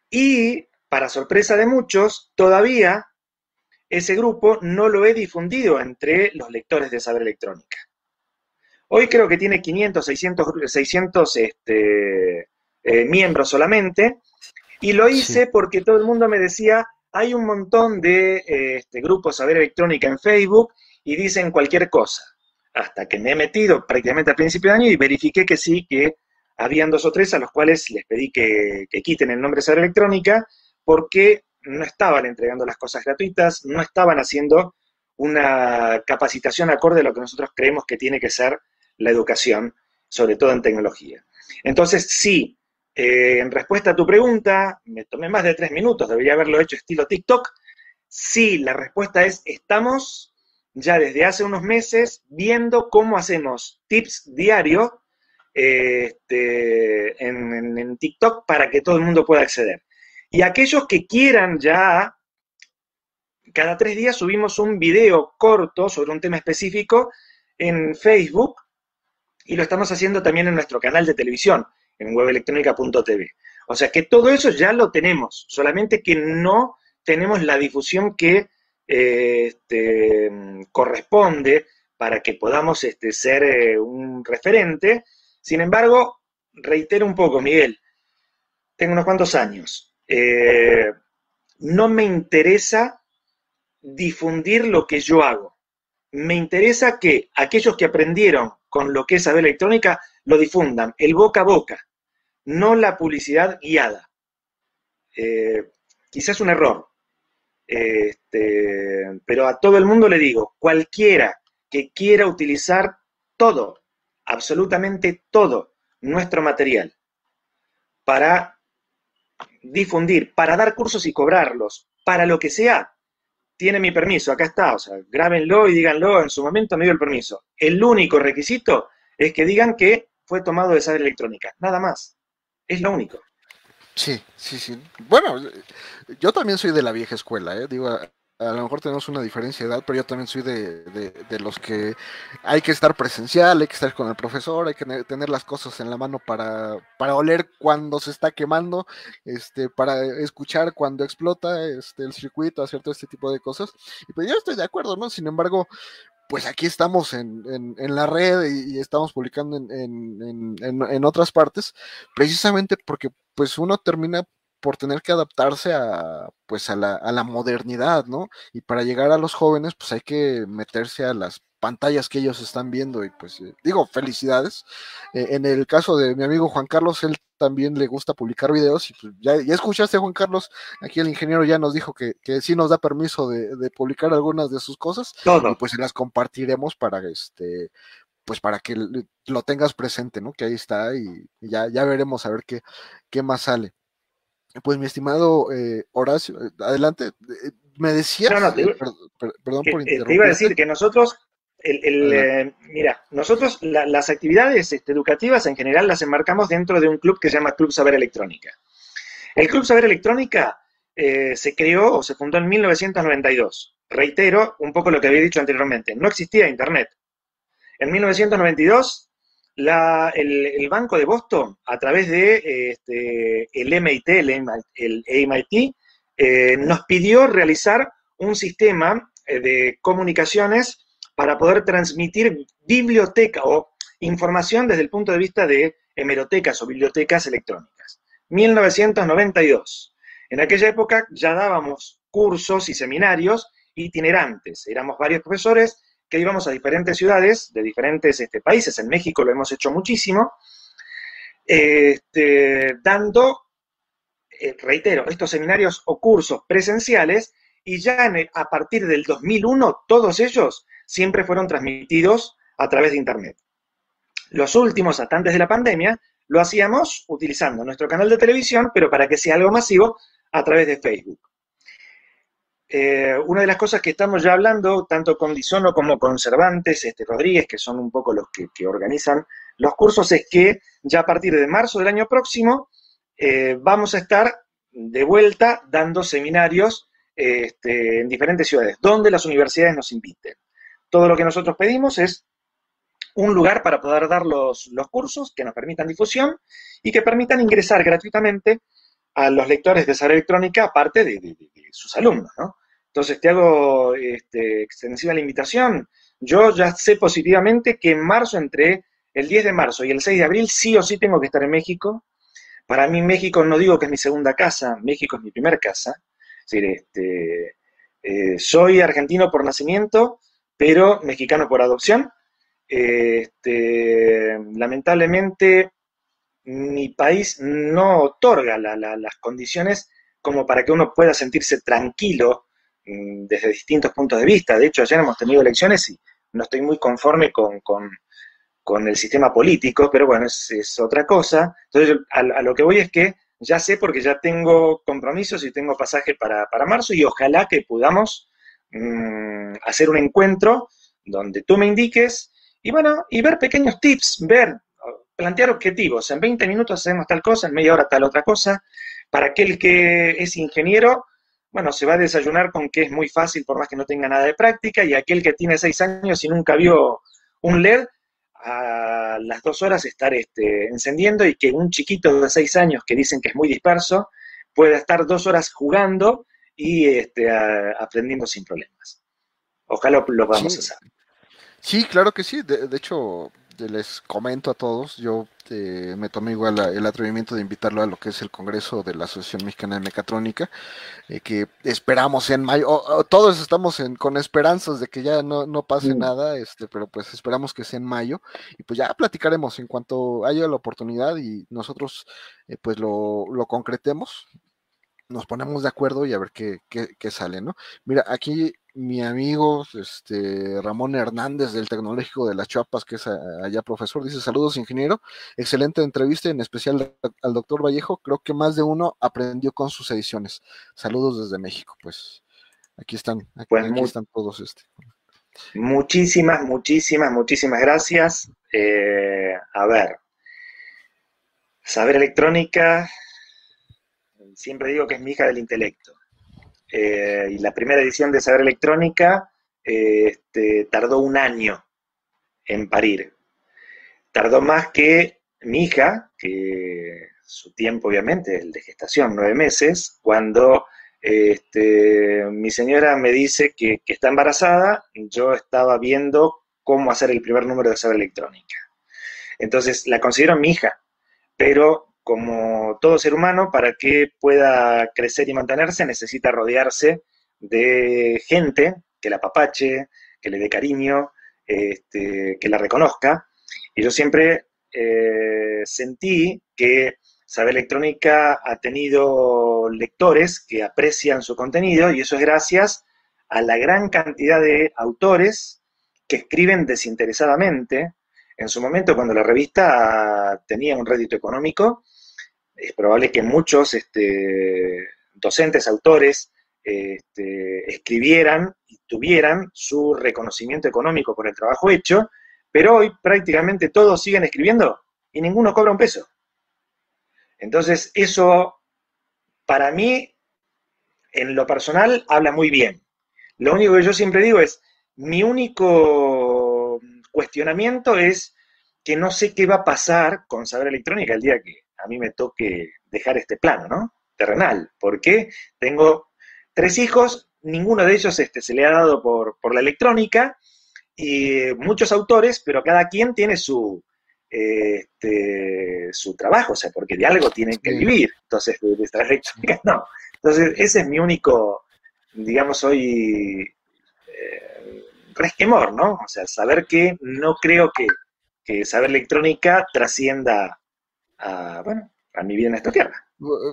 Y, para sorpresa de muchos, todavía ese grupo no lo he difundido entre los lectores de Saber Electrónica. Hoy creo que tiene 500, 600, 600 este, eh, miembros solamente, y lo hice porque todo el mundo me decía, hay un montón de eh, este, grupos Saber Electrónica en Facebook y dicen cualquier cosa. Hasta que me he metido prácticamente al principio de año y verifiqué que sí, que habían dos o tres a los cuales les pedí que, que quiten el nombre Saber Electrónica porque no estaban entregando las cosas gratuitas, no estaban haciendo una capacitación acorde a lo que nosotros creemos que tiene que ser la educación, sobre todo en tecnología. Entonces, sí, eh, en respuesta a tu pregunta, me tomé más de tres minutos, debería haberlo hecho estilo TikTok. Sí, la respuesta es, estamos ya desde hace unos meses viendo cómo hacemos tips diarios este, en, en TikTok para que todo el mundo pueda acceder. Y aquellos que quieran ya, cada tres días subimos un video corto sobre un tema específico en Facebook y lo estamos haciendo también en nuestro canal de televisión, en webelectrónica.tv. O sea que todo eso ya lo tenemos, solamente que no tenemos la difusión que eh, este, corresponde para que podamos este, ser eh, un referente. Sin embargo, reitero un poco, Miguel, tengo unos cuantos años. Eh, no me interesa difundir lo que yo hago. Me interesa que aquellos que aprendieron con lo que es saber electrónica lo difundan, el boca a boca, no la publicidad guiada. Eh, quizás un error, este, pero a todo el mundo le digo, cualquiera que quiera utilizar todo, absolutamente todo nuestro material para difundir, para dar cursos y cobrarlos, para lo que sea, tiene mi permiso, acá está, o sea, grábenlo y díganlo, en su momento me dio el permiso. El único requisito es que digan que fue tomado de saber electrónica, nada más. Es lo único. Sí, sí, sí. Bueno, yo también soy de la vieja escuela, ¿eh? Digo, a lo mejor tenemos una diferencia de edad, pero yo también soy de, de, los que hay que estar presencial, hay que estar con el profesor, hay que tener las cosas en la mano para, para oler cuando se está quemando, este, para escuchar cuando explota este, el circuito, hacer todo este tipo de cosas. Y pues yo estoy de acuerdo, ¿no? Sin embargo, pues aquí estamos en, en, la red y, estamos publicando en, en, otras partes, precisamente porque pues uno termina por tener que adaptarse a, pues a la, a la modernidad, ¿no? Y para llegar a los jóvenes, pues hay que meterse a las pantallas que ellos están viendo y pues eh, digo felicidades. Eh, en el caso de mi amigo Juan Carlos, él también le gusta publicar videos y pues ya, ya escuchaste Juan Carlos, aquí el ingeniero ya nos dijo que, que sí nos da permiso de, publicar algunas de sus cosas Todo. y pues se las compartiremos para este pues para que lo tengas presente, ¿no? Que ahí está y, ya, ya veremos a ver qué, qué más sale. Pues mi estimado eh, Horacio, eh, adelante, eh, me decías, perdón, por interrumpir. Te iba a decir que nosotros, el, mira, nosotros las actividades este, educativas en general las enmarcamos dentro de un club que se llama Club Saber Electrónica. El Club Saber Electrónica se creó o se fundó en 1992. Reitero un poco lo que había dicho anteriormente, no existía Internet. En 1992 el, Banco de Boston, a través de este, el MIT, el, MIT, eh, nos pidió realizar un sistema eh, de comunicaciones para poder transmitir biblioteca o información desde el punto de vista de hemerotecas o bibliotecas electrónicas. 1992. En aquella época ya dábamos cursos y seminarios itinerantes. Éramos varios profesores que íbamos a diferentes ciudades de diferentes este, países, en México lo hemos hecho muchísimo, este, dando, eh, reitero, estos seminarios o cursos presenciales y ya a partir del 2001 todos ellos siempre fueron transmitidos a través de Internet. Los últimos, hasta antes de la pandemia, lo hacíamos utilizando nuestro canal de televisión, pero para que sea algo masivo, a través de Facebook. Eh, una de las cosas que estamos ya hablando, tanto con Disono como con Cervantes este, Rodríguez, que son un poco los que, organizan los cursos, es que ya a partir de marzo del año próximo eh, vamos a estar de vuelta dando seminarios este, en diferentes ciudades, donde las universidades nos inviten. Todo lo que nosotros pedimos es un lugar para poder dar los, cursos que nos permitan difusión y que permitan ingresar gratuitamente a los lectores de Saber Electrónica, aparte de, de sus alumnos, ¿no? Entonces te hago este, extensiva la invitación. Yo ya sé positivamente que en marzo, entre el 10 de marzo y el 6 de abril, sí o sí tengo que estar en México. Para mí México no digo que es mi segunda casa, México es mi primera casa. Es decir, este, eh, soy argentino por nacimiento, pero mexicano por adopción. Este, lamentablemente mi país no otorga las condiciones como para que uno pueda sentirse tranquilo desde distintos puntos de vista. De hecho, ayer hemos tenido elecciones y no estoy muy conforme con, el sistema político, pero bueno, es, otra cosa. Entonces, a, lo que voy es que ya sé porque ya tengo compromisos y tengo pasaje para, marzo y ojalá que podamos mm, hacer un encuentro donde tú me indiques y bueno, y ver pequeños tips, ver, plantear objetivos. En 20 minutos hacemos tal cosa, en media hora tal otra cosa. Para aquel que es ingeniero, bueno, se va a desayunar con que es muy fácil por más que no tenga nada de práctica, y aquel que tiene seis años y nunca vio un LED, a las dos horas estar este, encendiendo y que un chiquito de seis años que dicen que es muy disperso pueda estar dos horas jugando y este, aprendiendo sin problemas. Ojalá lo vamos a hacer. Sí, claro que sí. de hecho, les comento a todos, yo eh, me tomé igual el atrevimiento de invitarlo a lo que es el Congreso de la Asociación Mexicana de Mecatrónica, eh, que esperamos en mayo, todos estamos con esperanzas de que ya no, pase nada, este, pero pues esperamos que sea en mayo, y pues ya platicaremos en cuanto haya la oportunidad y nosotros eh, pues lo, lo concretemos, nos ponemos de acuerdo y a ver qué, qué, sale, ¿no? Mira, aquí mi amigo este, Ramón Hernández del Tecnológico de las Chuapas, que es allá profesor, dice saludos ingeniero, excelente entrevista, en especial al doctor Vallejo, creo que más de uno aprendió con sus ediciones. Saludos desde México, pues aquí están, aquí, pues están todos. Este. Muchísimas, muchísimas, muchísimas gracias. Eh, a ver, saber electrónica, siempre digo que es mi hija del intelecto. Eh, y la primera edición de Saber Electrónica este, tardó un año en parir. Tardó más que mi hija, que su tiempo obviamente, el de gestación, nueve meses, cuando este, mi señora me dice que, que, está embarazada, yo estaba viendo cómo hacer el primer número de saber electrónica. Entonces, la considero mi hija, pero como todo ser humano, para que pueda crecer y mantenerse, necesita rodearse de gente que la papache, que le dé cariño, este, que la reconozca. Y yo siempre eh, sentí que Saber Electrónica ha tenido lectores que aprecian su contenido y eso es gracias a la gran cantidad de autores que escriben desinteresadamente. En su momento, cuando la revista tenía un rédito económico, es probable que muchos este, docentes, autores, este, escribieran y tuvieran su reconocimiento económico por el trabajo hecho, pero hoy prácticamente todos siguen escribiendo y ninguno cobra un peso. Entonces, eso para mí, en lo personal, habla muy bien. Lo único que yo siempre digo es, mi único cuestionamiento es que no sé qué va a pasar con saber electrónica el día que a mí me toque dejar este plano, ¿no? Terrenal, porque tengo tres hijos, ninguno de ellos este, se le ha dado por, la electrónica, y muchos autores, pero cada quien tiene su, este, su trabajo, o sea, porque de algo tienen que vivir, entonces de, de electrónica *laughs* no. Entonces, ese es mi único, digamos, hoy eh, resquemor, ¿no? O sea, saber que no creo que, que saber electrónica trascienda a, bueno, a mi vida en esta tierra.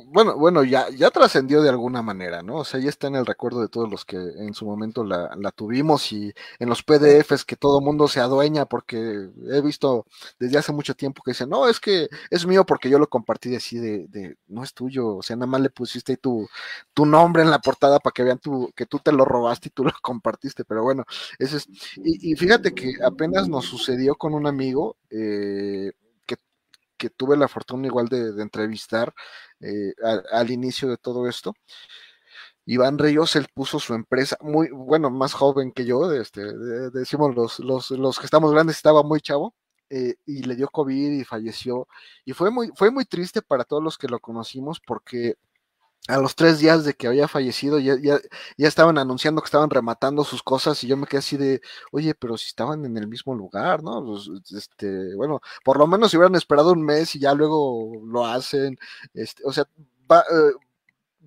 Bueno, bueno, ya, ya trascendió de alguna manera, ¿no? O sea, ya está en el recuerdo de todos los que en su momento la, la tuvimos y en los PDFs que todo mundo se adueña porque he visto desde hace mucho tiempo que dicen, no, es que es mío porque yo lo compartí así de, de no es tuyo, o sea, nada más le pusiste tu, tu nombre en la portada para que vean tu, que tú te lo robaste y tú lo *laughs* compartiste, pero bueno, ese es, y, y fíjate que apenas nos sucedió con un amigo, eh, que tuve la fortuna igual de, entrevistar eh, al, inicio de todo esto. Iván Ríos, él puso su empresa, muy, bueno, más joven que yo, este, decimos los, los, los, que estamos grandes, estaba muy chavo, eh, y le dio COVID y falleció. Y fue muy, fue muy triste para todos los que lo conocimos porque a los tres días de que había fallecido, ya, ya, ya, estaban anunciando que estaban rematando sus cosas y yo me quedé así de, oye, pero si estaban en el mismo lugar, ¿no? Pues, este, bueno, por lo menos si hubieran esperado un mes y ya luego lo hacen, este, o sea, eh,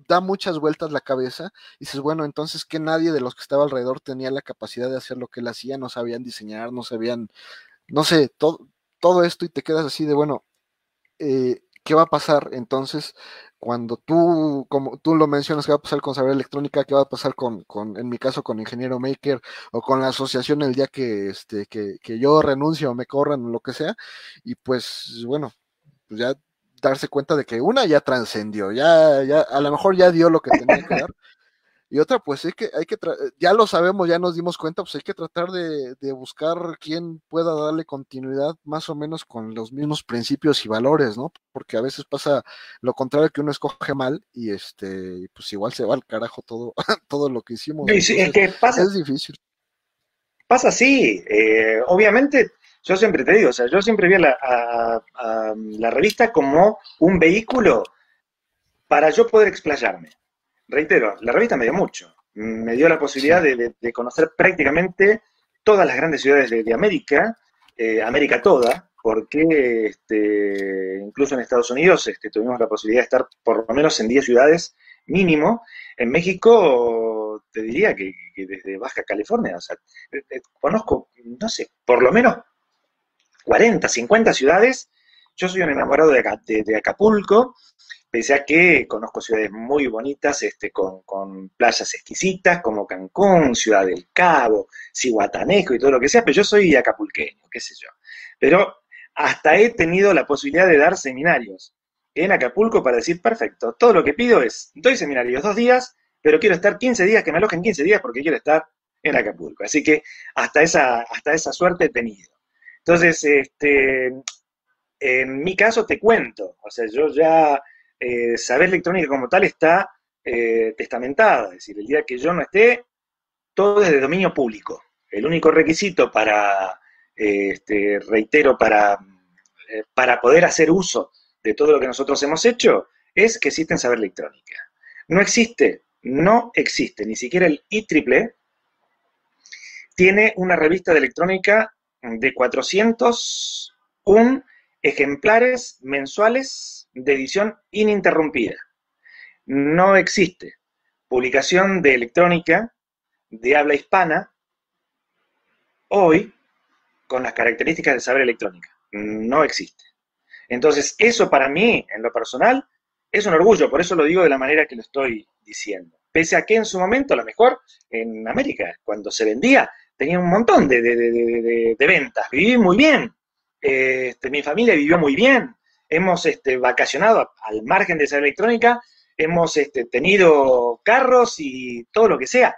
da muchas vueltas la cabeza y dices, bueno, entonces que nadie de los que estaba alrededor tenía la capacidad de hacer lo que él hacía, no sabían diseñar, no sabían, no sé, todo, todo esto y te quedas así de, bueno, eh, ¿qué va a pasar entonces cuando tú, como tú lo mencionas, qué va a pasar con saber electrónica, qué va a pasar con, con, en mi caso, con ingeniero maker o con la asociación el día que, este, que, que yo renuncio o me corran o lo que sea, y pues bueno, pues ya darse cuenta de que una ya trascendió, ya, ya, a lo mejor ya dio lo que tenía que *laughs* dar, y otra, pues es que hay que, ya lo sabemos, ya nos dimos cuenta, pues hay que tratar de, buscar quién pueda darle continuidad más o menos con los mismos principios y valores, ¿no? Porque a veces pasa lo contrario que uno escoge mal y este, pues igual se va al carajo todo, *laughs* todo lo que hicimos. es que pasa, es difícil. Pasa así, eh, obviamente, yo siempre te digo, o sea, yo siempre vi a la revista como un vehículo para yo poder explayarme reitero, la revista me dio mucho. Me dio la posibilidad de, conocer prácticamente todas las grandes ciudades de, América, eh, América toda, porque este, incluso en Estados Unidos este, tuvimos la posibilidad de estar por lo menos en 10 ciudades mínimo. En México, te diría que, desde Baja California, o sea, eh, eh, conozco, no sé, por lo menos 40, 50 ciudades. Yo soy un enamorado de Acapulco, pese a que conozco ciudades muy bonitas, este, con, playas exquisitas como Cancún, Ciudad del Cabo, Cihuatanejo y todo lo que sea, pero yo soy acapulqueño, qué sé yo. Pero hasta he tenido la posibilidad de dar seminarios en Acapulco para decir, perfecto, todo lo que pido es, doy seminarios dos días, pero quiero estar 15 días, que me alojen 15 días porque quiero estar en Acapulco. Así que hasta esa, hasta esa suerte he tenido. Entonces, este, en mi caso te cuento, o sea, yo ya eh, saber electrónica como tal está eh, testamentada, es decir, el día que yo no esté, todo es de dominio público. El único requisito para, eh, este, reitero, para, para poder hacer uso de todo lo que nosotros hemos hecho es que existe saber electrónica. No existe, no existe, ni siquiera el IEEE tiene una revista de electrónica de 401 ejemplares mensuales de edición ininterrumpida. No existe publicación de electrónica de habla hispana hoy con las características de saber electrónica. No existe. Entonces, eso para mí, en lo personal, es un orgullo, por eso lo digo de la manera que lo estoy diciendo. Pese a que en su momento, a lo mejor, en América, cuando se vendía, tenía un montón de, ventas, viví muy bien, este, mi familia vivió muy bien, hemos este, vacacionado al margen de esa electrónica, hemos este, tenido carros y todo lo que sea.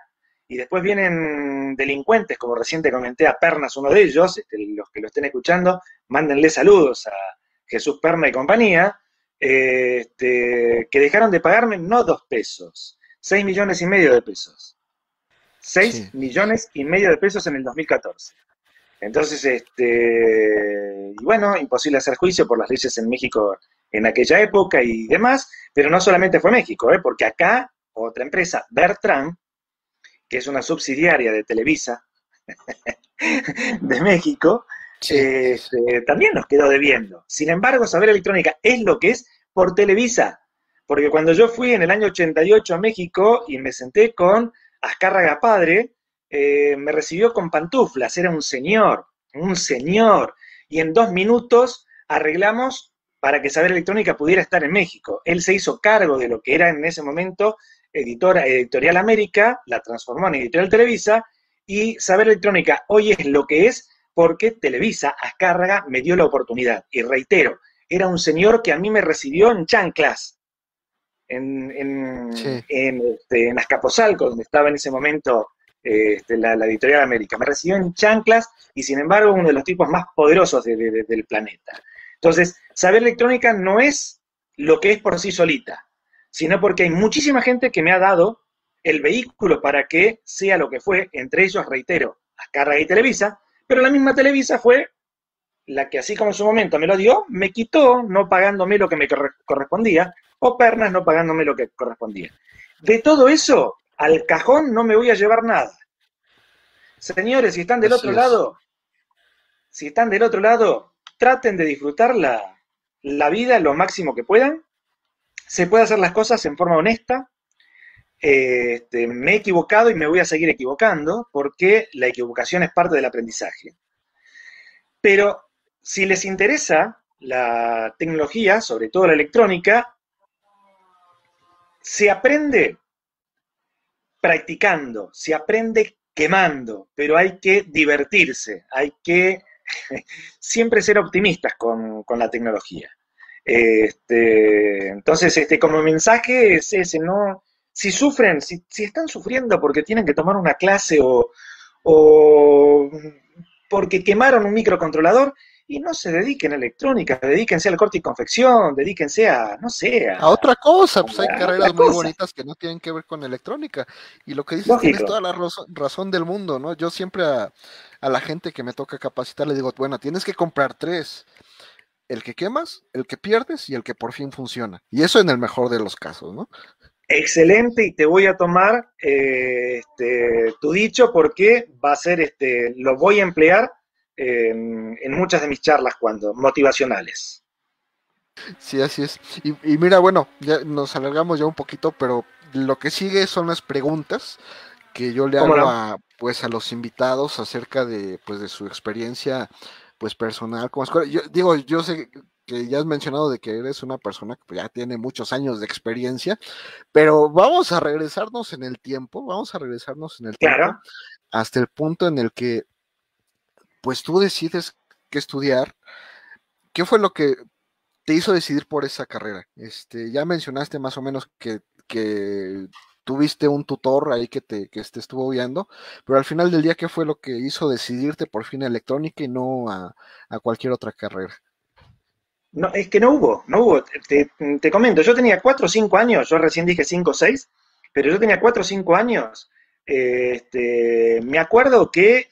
Y después vienen delincuentes, como recién te comenté, a Pernas, uno de ellos, este, los que lo estén escuchando, mándenle saludos a Jesús Perna y compañía, este, que dejaron de pagarme no dos pesos, seis millones y medio de pesos. 6 millones y medio de pesos en el 2014. Entonces, este, y bueno, imposible hacer juicio por las leyes en México en aquella época y demás, pero no solamente fue México, ¿eh? porque acá otra empresa, Bertrand, que es una subsidiaria de Televisa *laughs* de México, este, también nos quedó debiendo. Sin embargo, Saber Electrónica es lo que es por Televisa, porque cuando yo fui en el año 88 a México y me senté con Azcárraga padre, eh, me recibió con pantuflas, era un señor, un señor, y en dos minutos arreglamos para que Saber Electrónica pudiera estar en México. Él se hizo cargo de lo que era en ese momento editora, Editorial América, la transformó en Editorial Televisa, y Saber Electrónica hoy es lo que es porque Televisa, Azcárraga, me dio la oportunidad. Y reitero, era un señor que a mí me recibió en chanclas, en, en, este, en, Azcapotzalco, donde estaba en ese momento este, la, editorial América. Me recibió en chanclas y sin embargo uno de los tipos más poderosos del planeta. Entonces, saber electrónica no es lo que es por sí solita, sino porque hay muchísima gente que me ha dado el vehículo para que sea lo que fue, entre ellos, reitero, Azcárraga y Televisa, pero la misma Televisa fue la que así como en su momento me lo dio, me quitó, no pagándome lo que me correspondía, o Pernas no pagándome lo que correspondía. De todo eso, al cajón no me voy a llevar nada. Señores, si están del otro lado, si están del otro lado, traten de disfrutar la, la vida lo máximo que puedan. Se puede hacer las cosas en forma honesta. Este, me he equivocado y me voy a seguir equivocando porque la equivocación es parte del aprendizaje. Pero si les interesa la tecnología, sobre todo la electrónica, se aprende practicando, se aprende quemando, pero hay que divertirse, hay que *laughs* siempre ser optimistas con, la tecnología. Este, entonces, este, como mensaje es ese, ¿no? Si sufren, si, están sufriendo porque tienen que tomar una clase o, o porque quemaron un microcontrolador, y no se dediquen a electrónica, dedíquense al corte y confección, dedíquense a, no sé, a, otra cosa, pues hay carreras muy bonitas que no tienen que ver con electrónica. Y lo que dices tienes toda la razón, del mundo, ¿no? Yo siempre a, la gente que me toca capacitar le digo, bueno, tienes que comprar tres. El que quemas, el que pierdes y el que por fin funciona. Y eso en el mejor de los casos, ¿no? Excelente, y te voy a tomar eh, este, tu dicho porque va a ser, este, lo voy a emplear en, muchas de mis charlas cuando motivacionales. Sí, así es. Y, mira, bueno, ya nos alargamos ya un poquito, pero lo que sigue son las preguntas que yo le hago a, pues, a los invitados acerca de, pues, de su experiencia pues personal como escuela. Yo digo, yo sé que ya has mencionado de que eres una persona que ya tiene muchos años de experiencia, pero vamos a regresarnos en el tiempo, vamos a regresarnos en el tiempo hasta el punto en el que pues tú decides qué estudiar. ¿Qué fue lo que te hizo decidir por esa carrera? Este, ya mencionaste más o menos que, tuviste un tutor ahí que te, que estuvo guiando, pero al final del día, ¿qué fue lo que hizo decidirte por fin a electrónica y no a, cualquier otra carrera? No, es que no hubo, no hubo. Te, comento, yo tenía cuatro o cinco años, yo recién dije cinco o seis, pero yo tenía cuatro o cinco años. Este, me acuerdo que,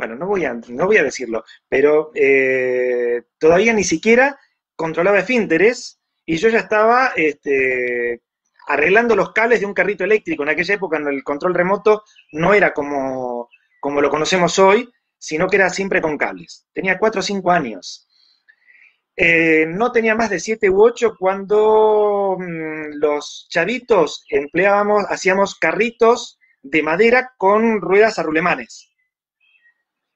bueno, no voy a, no voy a decirlo, pero eh, todavía ni siquiera controlaba esfínteres y yo ya estaba este, arreglando los cables de un carrito eléctrico. En aquella época el control remoto no era como, como lo conocemos hoy, sino que era siempre con cables. Tenía cuatro o cinco años. Eh, no tenía más de siete u ocho cuando mm, los chavitos empleábamos, hacíamos carritos de madera con ruedas a rulemanes.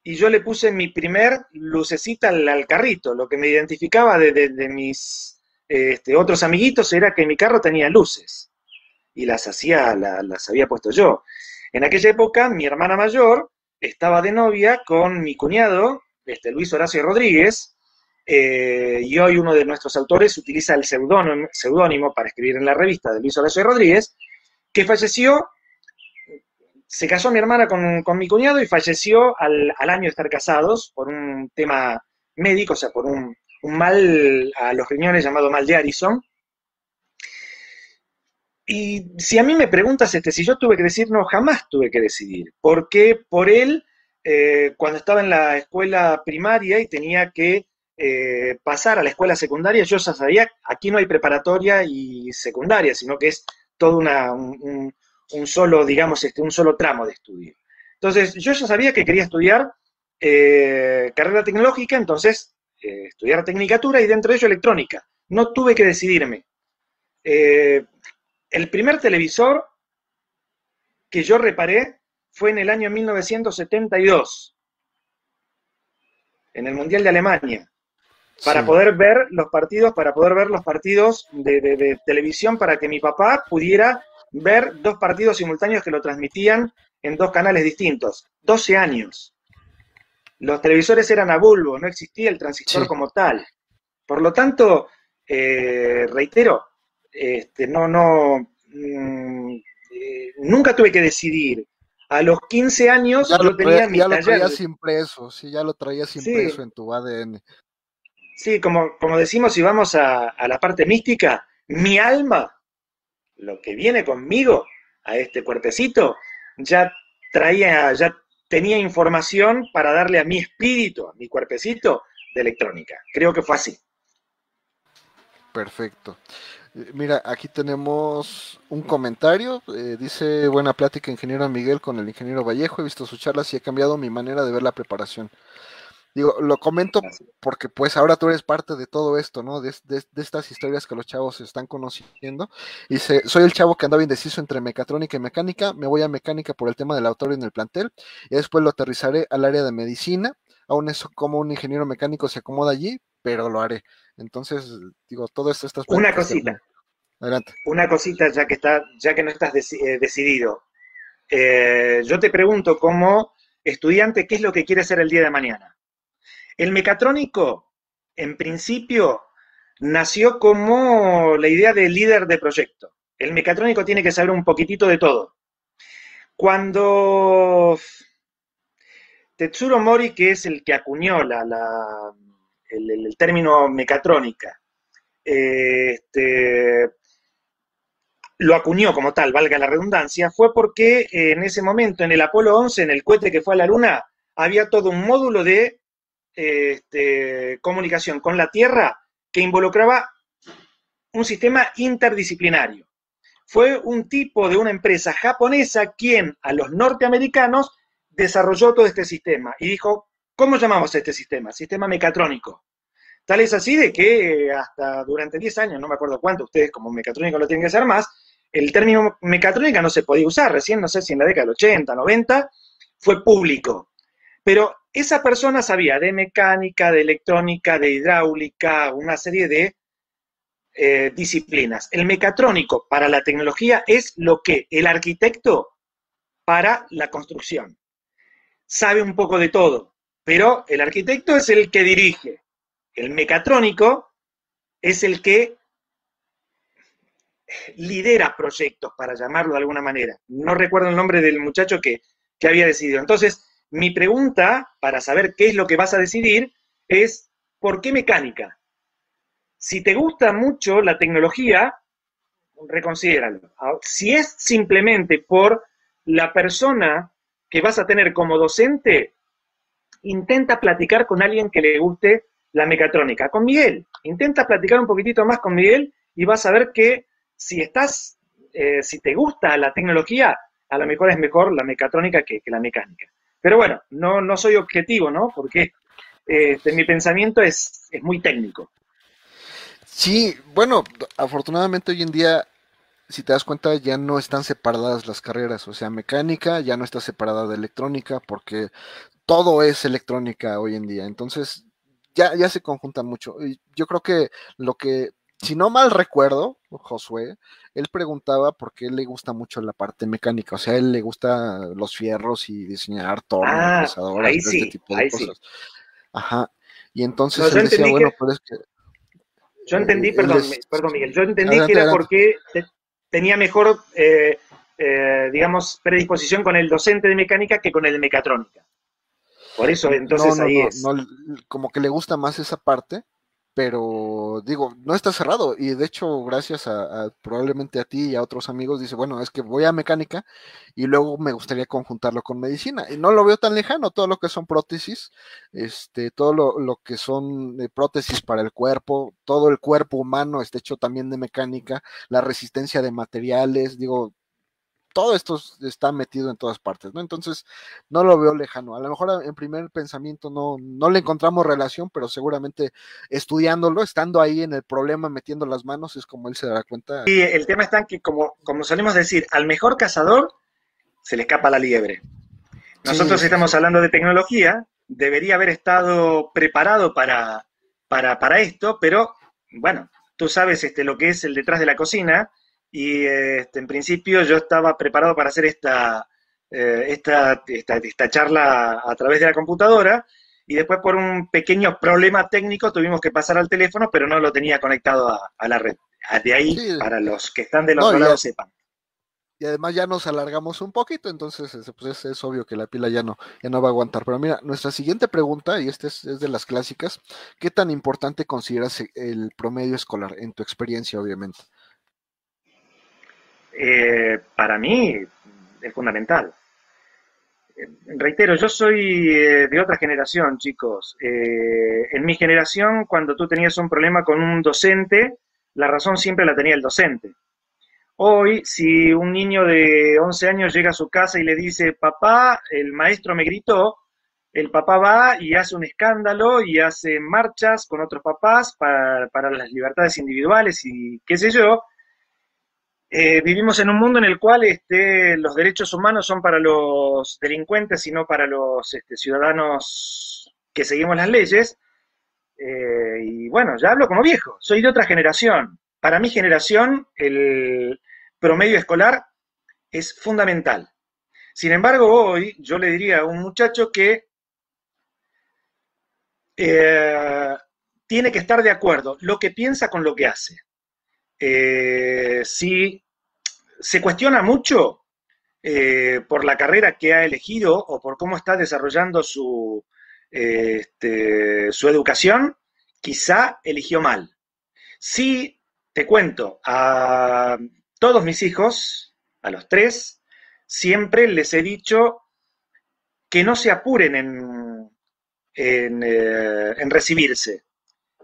Y yo le puse mi primer lucecita al, carrito. Lo que me identificaba de, mis este, otros amiguitos era que mi carro tenía luces. Y las hacía, las había puesto yo. En aquella época, mi hermana mayor estaba de novia con mi cuñado, este, Luis Horacio Rodríguez, eh, y hoy uno de nuestros autores utiliza el seudónimo para escribir en la revista de Luis Horacio Rodríguez, que falleció, se casó mi hermana con, mi cuñado y falleció al, año de estar casados por un tema médico, o sea, por un, mal a los riñones llamado mal de Harrison. Y si a mí me preguntas este, si yo tuve que decir, no, jamás tuve que decidir, porque por él, eh, cuando estaba en la escuela primaria y tenía que eh, pasar a la escuela secundaria, yo ya sabía, aquí no hay preparatoria y secundaria, sino que es todo un, solo, digamos, este, un solo tramo de estudio. Entonces, yo ya sabía que quería estudiar eh, carrera tecnológica, entonces eh, estudiar tecnicatura y dentro de ello electrónica. No tuve que decidirme. el primer televisor que yo reparé fue en el año 1972, en el Mundial de Alemania para poder ver los partidos, para poder ver los partidos de, televisión, para que mi papá pudiera ver dos partidos simultáneos que lo transmitían en dos canales distintos. 12 años. Los televisores eran a bulbo, no existía el transistor como tal. Por lo tanto, eh, reitero, este, no, no, mm, eh, nunca tuve que decidir. A los 15 años ya lo, tenía ya lo traías impreso, sí, ya lo traías impreso en tu ADN. Sí, como, como decimos, si vamos a, la parte mística, mi alma, lo que viene conmigo a este cuerpecito, ya traía, ya tenía información para darle a mi espíritu, a mi cuerpecito, de electrónica. Creo que fue así. Perfecto. Eh, mira, aquí tenemos un comentario. Eh, dice, buena plática, ingeniero Miguel, con el ingeniero Vallejo. He visto sus charlas y he cambiado mi manera de ver la preparación. Digo, lo comento porque pues ahora tú eres parte de todo esto, ¿no? De, estas historias que los chavos están conociendo. Y soy el chavo que andaba indeciso entre mecatrónica y mecánica, me voy a mecánica por el tema del autor en el plantel, y después lo aterrizaré al área de medicina, aún eso como un ingeniero mecánico se acomoda allí, pero lo haré. Entonces, digo, todo esto estas Una cosita. Adelante. Una cosita, ya que está, ya que no estás eh, decidido. Eh, yo te pregunto como estudiante, ¿qué es lo que quieres ser el día de mañana? El mecatrónico, en principio, nació como la idea de líder de proyecto. El mecatrónico tiene que saber un poquitito de todo. Cuando Tetsuro Mori, que es el que acuñó el, término mecatrónica, este, lo acuñó como tal, valga la redundancia, fue porque en ese momento, en el Apolo 11, en el cohete que fue a la Luna, había todo un módulo de este, comunicación con la Tierra que involucraba un sistema interdisciplinario. Fue un tipo de una empresa japonesa quien a los norteamericanos desarrolló todo este sistema y dijo, ¿cómo llamamos este sistema? Sistema mecatrónico. Tal es así de que hasta durante 10 años, no me acuerdo cuánto, ustedes como mecatrónico lo tienen que hacer más, el término mecatrónica no se podía usar, recién no sé si en la década del 80, 90, fue público. Pero esa persona sabía de mecánica, de electrónica, de hidráulica, una serie de eh, disciplinas. El mecatrónico para la tecnología es lo que el arquitecto para la construcción. Sabe un poco de todo, pero el arquitecto es el que dirige. El mecatrónico es el que lidera proyectos, para llamarlo de alguna manera. No recuerdo el nombre del muchacho que, que había decidido. Entonces, mi pregunta para saber qué es lo que vas a decidir es, ¿por qué mecánica? Si te gusta mucho la tecnología, reconsidéralo. Si es simplemente por la persona que vas a tener como docente, intenta platicar con alguien que le guste la mecatrónica. Con Miguel, intenta platicar un poquitito más con Miguel y vas a ver que si estás, eh, si te gusta la tecnología, a lo mejor es mejor la mecatrónica que, la mecánica. Pero bueno, no, no soy objetivo, ¿no? Porque este, mi pensamiento es, es muy técnico. Sí, bueno, afortunadamente hoy en día, si te das cuenta, ya no están separadas las carreras. O sea, mecánica ya no está separada de electrónica porque todo es electrónica hoy en día. Entonces, ya, ya se conjunta mucho. Yo creo que lo que, si no mal recuerdo, Josué, él preguntaba por qué le gusta mucho la parte mecánica. O sea, él le gusta los fierros y diseñar tornos, ah, ahí sí, este tipo de cosas. Ajá. Y entonces él decía, bueno, pero es que. Yo entendí, perdón, perdón, Miguel, yo entendí que era porque tenía mejor, eh, eh, digamos, predisposición con el docente de mecánica que con el de mecatrónica. Por eso, entonces ahí es. como que le gusta más esa parte, pero digo, no está cerrado. Y de hecho, gracias a, probablemente a ti y a otros amigos, dice, bueno, es que voy a mecánica y luego me gustaría conjuntarlo con medicina. Y no lo veo tan lejano, todo lo que son prótesis, este, todo lo, lo que son eh, prótesis para el cuerpo, todo el cuerpo humano está hecho también de mecánica, la resistencia de materiales, digo, todo esto está metido en todas partes, ¿no? Entonces, no lo veo lejano. A lo mejor en primer pensamiento no, no le encontramos relación, pero seguramente estudiándolo, estando ahí en el problema, metiendo las manos, es como él se dará cuenta. Y el tema está en que, como, como solemos decir, al mejor cazador se le escapa la liebre. Nosotros estamos hablando de tecnología, debería haber estado preparado para, para, para esto, pero bueno, tú sabes este, lo que es el detrás de la cocina, y este, en principio yo estaba preparado para hacer esta, eh, esta, esta, charla a través de la computadora y después por un pequeño problema técnico tuvimos que pasar al teléfono, pero no lo tenía conectado a, la red. De ahí, para los que están del otro lado, sepan. Y además ya nos alargamos un poquito, entonces pues es, obvio que la pila ya no, ya no va a aguantar. Pero mira, nuestra siguiente pregunta, y esta es, es de las clásicas, ¿qué tan importante consideras el promedio escolar en tu experiencia, obviamente? Eh, para mí es fundamental. Eh, reitero, yo soy eh, de otra generación, chicos. en mi generación, cuando tú tenías un problema con un docente, la razón siempre la tenía el docente. Hoy, si un niño de 11 años llega a su casa y le dice, papá, el maestro me gritó, el papá va y hace un escándalo y hace marchas con otros papás para, para las libertades individuales y qué sé yo, eh, vivimos en un mundo en el cual este, los derechos humanos son para los delincuentes y no para los este, ciudadanos que seguimos las leyes. Eh, y bueno, ya hablo como viejo, soy de otra generación. Para mi generación, el promedio escolar es fundamental. Sin embargo, hoy yo le diría a un muchacho que eh, tiene que estar de acuerdo lo que piensa con lo que hace. Si se cuestiona mucho eh, por la carrera que ha elegido o por cómo está desarrollando su, este, su educación, quizá eligió mal. Sí, te cuento, a todos mis hijos, a los tres, siempre les he dicho que no se apuren en, en, eh, en recibirse.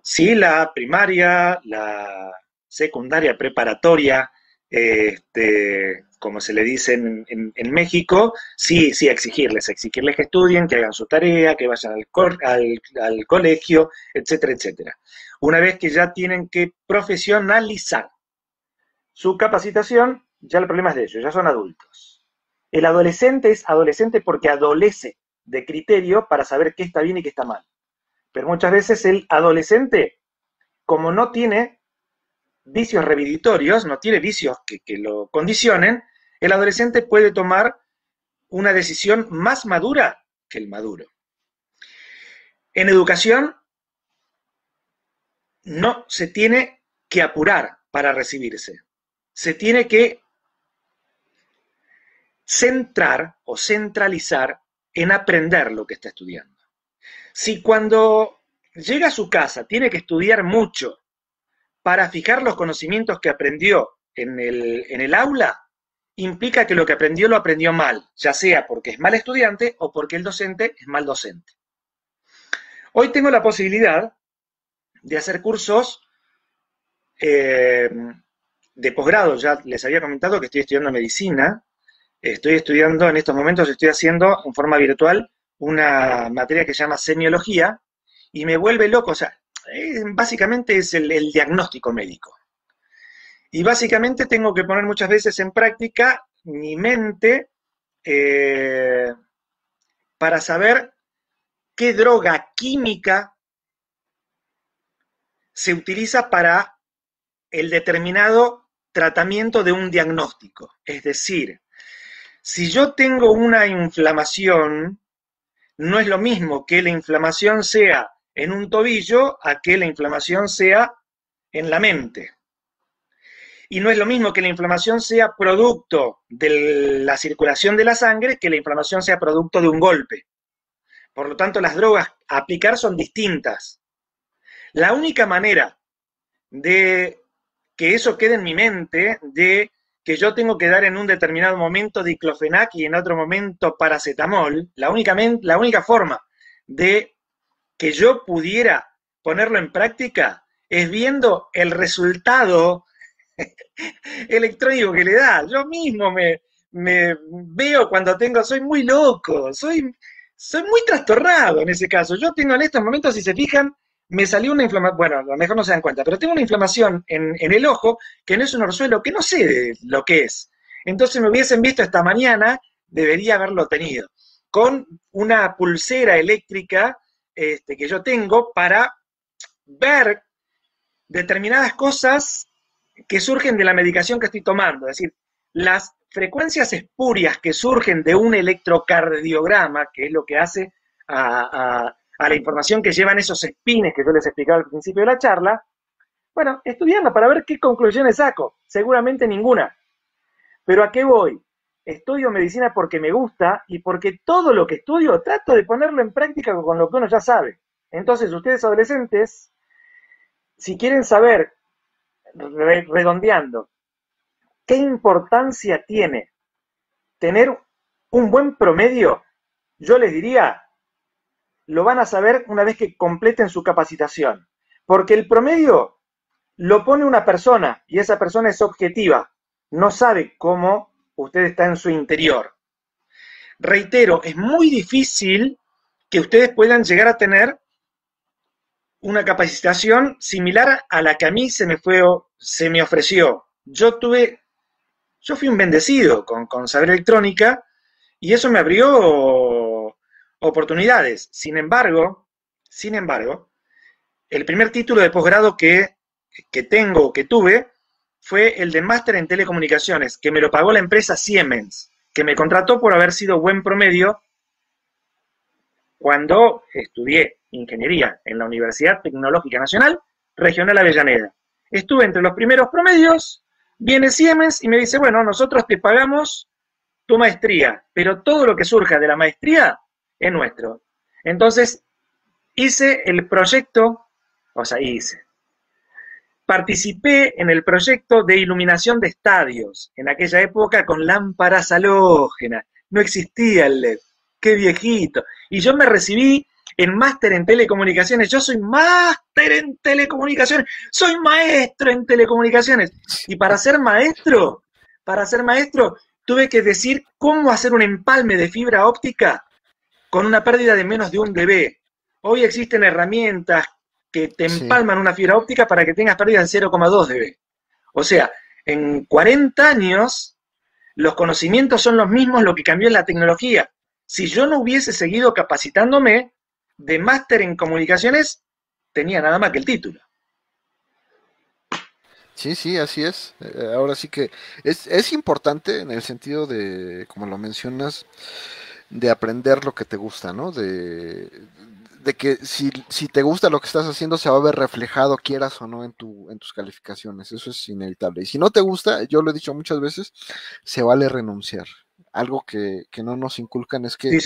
Sí, la primaria, la secundaria preparatoria, este, como se le dice en, México, sí, sí, exigirles, exigirles que estudien, que hagan su tarea, que vayan al, al, colegio, etcétera, etcétera. Una vez que ya tienen que profesionalizar su capacitación, ya el problema es de ellos, ya son adultos. El adolescente es adolescente porque adolece de criterio para saber qué está bien y qué está mal. Pero muchas veces el adolescente, como no tiene vicios reviditorios, no tiene vicios que, lo condicionen, el adolescente puede tomar una decisión más madura que el maduro. En educación no se tiene que apurar para recibirse. Se tiene que centrar o centralizar en aprender lo que está estudiando. Si cuando llega a su casa tiene que estudiar mucho para fijar los conocimientos que aprendió en el, aula, implica que lo que aprendió lo aprendió mal, ya sea porque es mal estudiante o porque el docente es mal docente. Hoy tengo la posibilidad de hacer cursos eh, de posgrado. Ya les había comentado que estoy estudiando medicina. Estoy estudiando, en estos momentos estoy haciendo en forma virtual una materia que se llama semiología y me vuelve loco. O sea, eh, básicamente es el, diagnóstico médico. Y básicamente tengo que poner muchas veces en práctica mi mente eh, para saber qué droga química se utiliza para el determinado tratamiento de un diagnóstico. Es decir, si yo tengo una inflamación, no es lo mismo que la inflamación sea en un tobillo a que la inflamación sea en la mente. Y no es lo mismo que la inflamación sea producto de la circulación de la sangre que la inflamación sea producto de un golpe. Por lo tanto, las drogas a aplicar son distintas. La única manera de que eso quede en mi mente, de que yo tengo que dar en un determinado momento diclofenac y en otro momento paracetamol, la única, la única forma de que yo pudiera ponerlo en práctica es viendo el resultado *laughs* electrónico que le da. Yo mismo me, veo cuando tengo, soy muy loco, soy, soy muy trastornado en ese caso. Yo tengo en estos momentos, si se fijan, me salió una inflamación, bueno, a lo mejor no se dan cuenta, pero tengo una inflamación en, en el ojo que no es un orzuelo, que no sé lo que es. Entonces me hubiesen visto esta mañana, debería haberlo tenido, con una pulsera eléctrica este, que yo tengo para ver determinadas cosas que surgen de la medicación que estoy tomando. Es decir, las frecuencias espurias que surgen de un electrocardiograma, que es lo que hace a, la información que llevan esos espines que yo les explicaba al principio de la charla, bueno, estudiarla para ver qué conclusiones saco. Seguramente ninguna. Pero ¿a qué voy? Estudio medicina porque me gusta y porque todo lo que estudio trato de ponerlo en práctica con lo que uno ya sabe. Entonces, ustedes adolescentes, si quieren saber, redondeando, qué importancia tiene tener un buen promedio, yo les diría, lo van a saber una vez que completen su capacitación. Porque el promedio lo pone una persona y esa persona es objetiva, no sabe cómo usted está en su interior. Reitero, es muy difícil que ustedes puedan llegar a tener una capacitación similar a la que a mí se me fue se me ofreció. Yo tuve yo fui un bendecido con, con saber electrónica y eso me abrió oportunidades. Sin embargo, sin embargo, el primer título de posgrado que, que tengo, que tuve, fue el de máster en telecomunicaciones, que me lo pagó la empresa Siemens, que me contrató por haber sido buen promedio cuando estudié ingeniería en la Universidad Tecnológica Nacional Regional Avellaneda. Estuve entre los primeros promedios, viene Siemens y me dice, bueno, nosotros te pagamos tu maestría, pero todo lo que surja de la maestría es nuestro. Entonces, hice el proyecto, o sea, hice, Participé en el proyecto de iluminación de estadios, en aquella época con lámparas halógenas. No existía el LED. Qué viejito. Y yo me recibí en máster en telecomunicaciones. Yo soy máster en telecomunicaciones. Soy maestro en telecomunicaciones. Y para ser maestro, para ser maestro, tuve que decir cómo hacer un empalme de fibra óptica con una pérdida de menos de un dB. Hoy existen herramientas que te empalman una fibra óptica para que tengas pérdida en 0,2 dB. O sea, en 40 años los conocimientos son los mismos, lo que cambió es la tecnología. Si yo no hubiese seguido capacitándome de máster en comunicaciones, tenía nada más que el título. Sí, sí, así es. Eh, ahora sí que es, es importante en el sentido de, como lo mencionas, de aprender lo que te gusta, ¿no? De, de que si, si, te gusta lo que estás haciendo, se va a ver reflejado, quieras o no, en, tu, en tus calificaciones. Eso es inevitable. Y si no te gusta, yo lo he dicho muchas veces, se vale renunciar. Algo que, no nos inculcan es que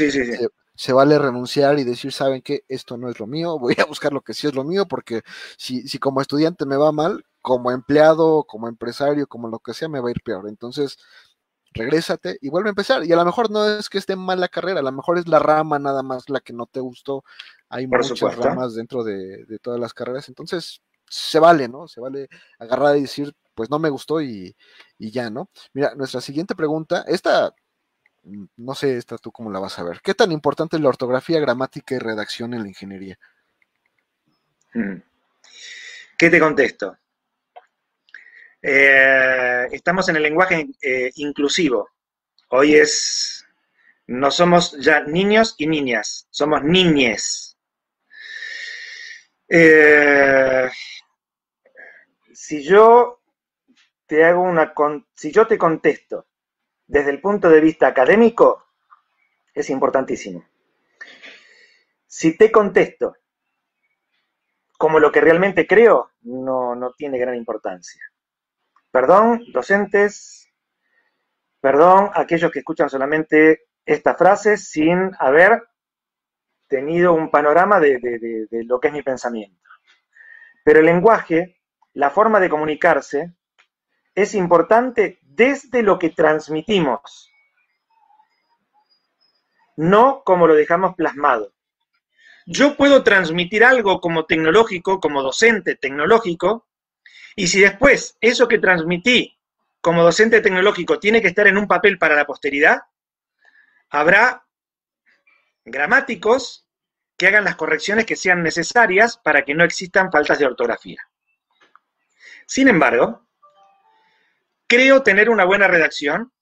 se, vale renunciar y decir, ¿saben qué? Esto no es lo mío, *laughs* voy a buscar lo que sí es lo mío, porque si, si como estudiante me va mal, como empleado, como empresario, como lo que sea, me va a ir peor. Entonces, regrésate y vuelve a empezar. Y a lo mejor no es que esté mal la carrera, a lo mejor es la rama nada más la que no te gustó. Hay muchas ramas dentro de, todas las carreras, entonces se vale, ¿no? Se vale agarrar y decir, pues no me gustó y, y ya, ¿no? Mira, nuestra siguiente pregunta, esta, mm, no sé, esta tú cómo la vas a ver. ¿Qué tan importante es la ortografía, gramática y redacción en la ingeniería? Mm. ¿Qué te contesto? Eh, estamos en el lenguaje eh, inclusivo. Hoy es, no somos ya niños y niñas, somos niñes. Eh, si yo te hago una, si yo te contesto desde el punto de vista académico, es importantísimo. Si te contesto como lo que realmente creo, no, no tiene gran importancia. Perdón, docentes, perdón, aquellos que escuchan solamente esta frase sin haber tenido un panorama de, lo que es mi pensamiento. Pero el lenguaje, la forma de comunicarse, es importante desde lo que transmitimos, no como lo dejamos plasmado. Yo puedo transmitir algo como tecnológico, como docente tecnológico, y si después eso que transmití como docente tecnológico tiene que estar en un papel para la posteridad, habrá gramáticos que hagan las correcciones que sean necesarias para que no existan faltas de ortografía. Sin embargo, creo tener una buena redacción,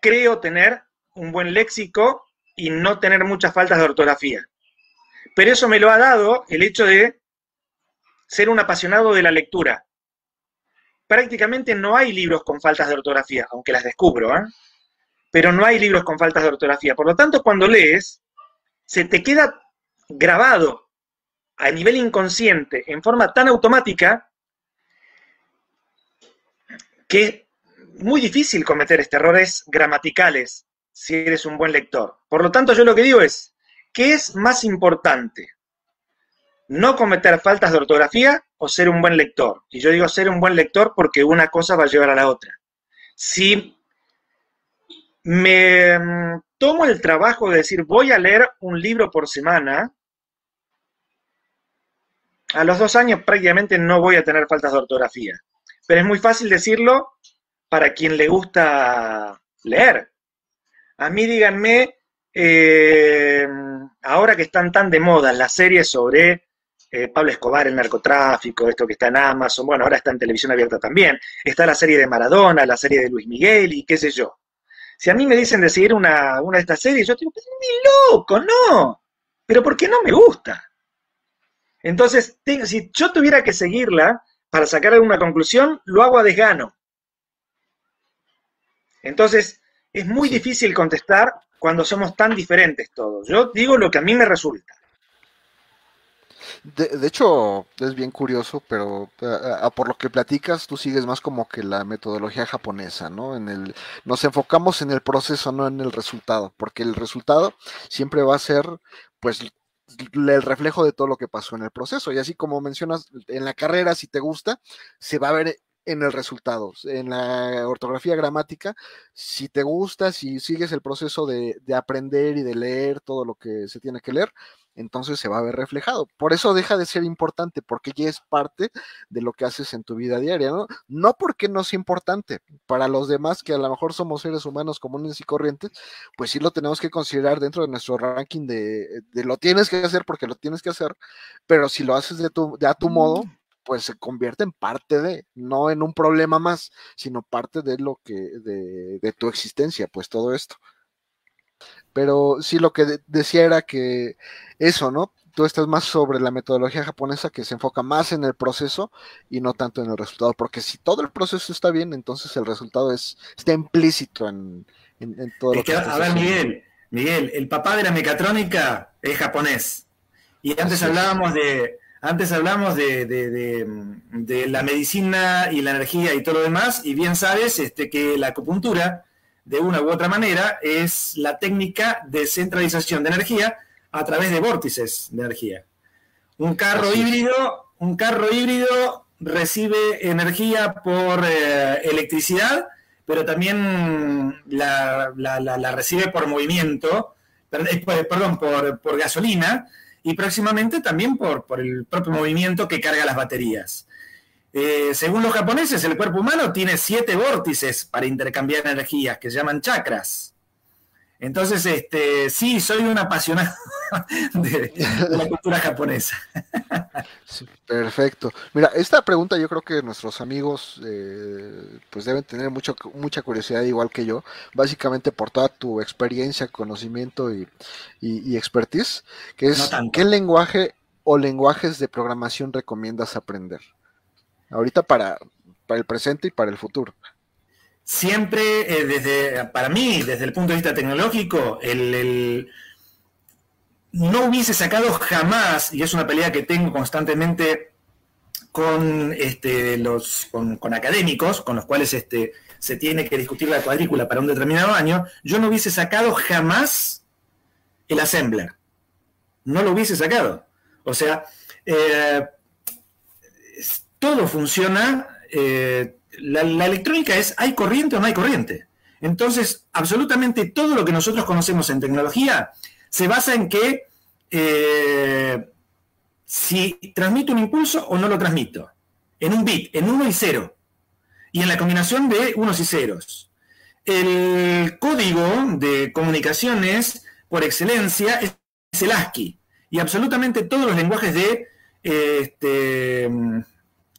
creo tener un buen léxico y no tener muchas faltas de ortografía. Pero eso me lo ha dado el hecho de ser un apasionado de la lectura. Prácticamente no hay libros con faltas de ortografía, aunque las descubro, ¿eh? pero no hay libros con faltas de ortografía. Por lo tanto, cuando lees, se te queda grabado a nivel inconsciente, en forma tan automática, que es muy difícil cometer errores gramaticales si eres un buen lector. Por lo tanto, yo lo que digo es, ¿qué es más importante? No cometer faltas de ortografía o ser un buen lector. Y yo digo ser un buen lector porque una cosa va a llevar a la otra. Si me mm, tomo el trabajo de decir voy a leer un libro por semana, a los dos años prácticamente no voy a tener faltas de ortografía. Pero es muy fácil decirlo para quien le gusta leer. A mí díganme, eh, ahora que están tan de moda las series sobre eh, Pablo Escobar, el narcotráfico, esto que está en Amazon, bueno, ahora está en televisión abierta también, está la serie de Maradona, la serie de Luis Miguel y qué sé yo. Si a mí me dicen de seguir una, una de estas series, yo digo, ni loco, no, pero ¿por qué no me gusta? Entonces, si yo tuviera que seguirla para sacar alguna conclusión, lo hago a desgano. Entonces, es muy difícil contestar cuando somos tan diferentes todos. Yo digo lo que a mí me resulta. De, hecho, es bien curioso, pero por lo que platicas, tú sigues más como que la metodología japonesa, ¿no? En el, nos enfocamos en el proceso, no en el resultado, porque el resultado siempre va a ser, pues, el reflejo de todo lo que pasó en el proceso. Y así como mencionas, en la carrera, si te gusta, se va a ver en el resultado, en la ortografía gramática, si te gusta, si sigues el proceso de, de aprender y de leer todo lo que se tiene que leer, entonces se va a ver reflejado. Por eso deja de ser importante, porque ya es parte de lo que haces en tu vida diaria, ¿no? No porque no sea importante. Para los demás, que a lo mejor somos seres humanos comunes y corrientes, pues sí lo tenemos que considerar dentro de nuestro ranking de, lo tienes que hacer porque lo tienes que hacer, pero si lo haces de, tu, de a tu modo, mm. pues se convierte en parte de, no en un problema más, sino parte de lo que, de, de tu existencia, pues todo esto. Pero sí lo que decía era que eso, ¿no? Tú estás más sobre la metodología japonesa que se enfoca más en el proceso y no tanto en el resultado, porque si todo el proceso está bien, entonces el resultado es está implícito en, todo lo que, A ver, Miguel, Miguel, el papá de la mecatrónica es japonés. Y antes hablábamos de, antes hablamos de, de, la medicina y la energía y todo lo demás, y bien sabes este, que la acupuntura de una u otra manera, es la técnica de centralización de energía a través de vórtices de energía. Un carro híbrido, un carro híbrido recibe energía por eh, electricidad, pero también la, recibe por movimiento, eh, perdón, por, gasolina y próximamente también por, por, el propio movimiento que carga las baterías. Eh, según los japoneses, el cuerpo humano tiene siete vórtices para intercambiar energías que se llaman chakras. Entonces, este, sí, soy un apasionado *laughs* de, la cultura japonesa. perfecto. Mira, esta pregunta yo creo que nuestros amigos eh, pues deben tener mucho, mucha curiosidad igual que yo, básicamente por toda tu experiencia, conocimiento y, expertise, que es ¿qué lenguaje o lenguajes de programación recomiendas aprender? Ahorita para, para el presente y para el futuro siempre, eh, desde, para mí, desde el punto de vista tecnológico, el, no hubiese sacado jamás, y es una pelea que tengo constantemente con, este, los, con, académicos, con los cuales este, se tiene que discutir la cuadrícula para un determinado año, yo no hubiese sacado jamás el assembler. No lo hubiese sacado. O sea, eh, todo funciona eh, la, electrónica es, ¿hay corriente o no hay corriente? Entonces, absolutamente todo lo que nosotros conocemos en tecnología se basa en que eh, si transmito un impulso o no lo transmito, en un bit, en 1 y 0, y en la combinación de unos y ceros. El código de comunicaciones, por excelencia, es el ASCII, y absolutamente todos los lenguajes de este,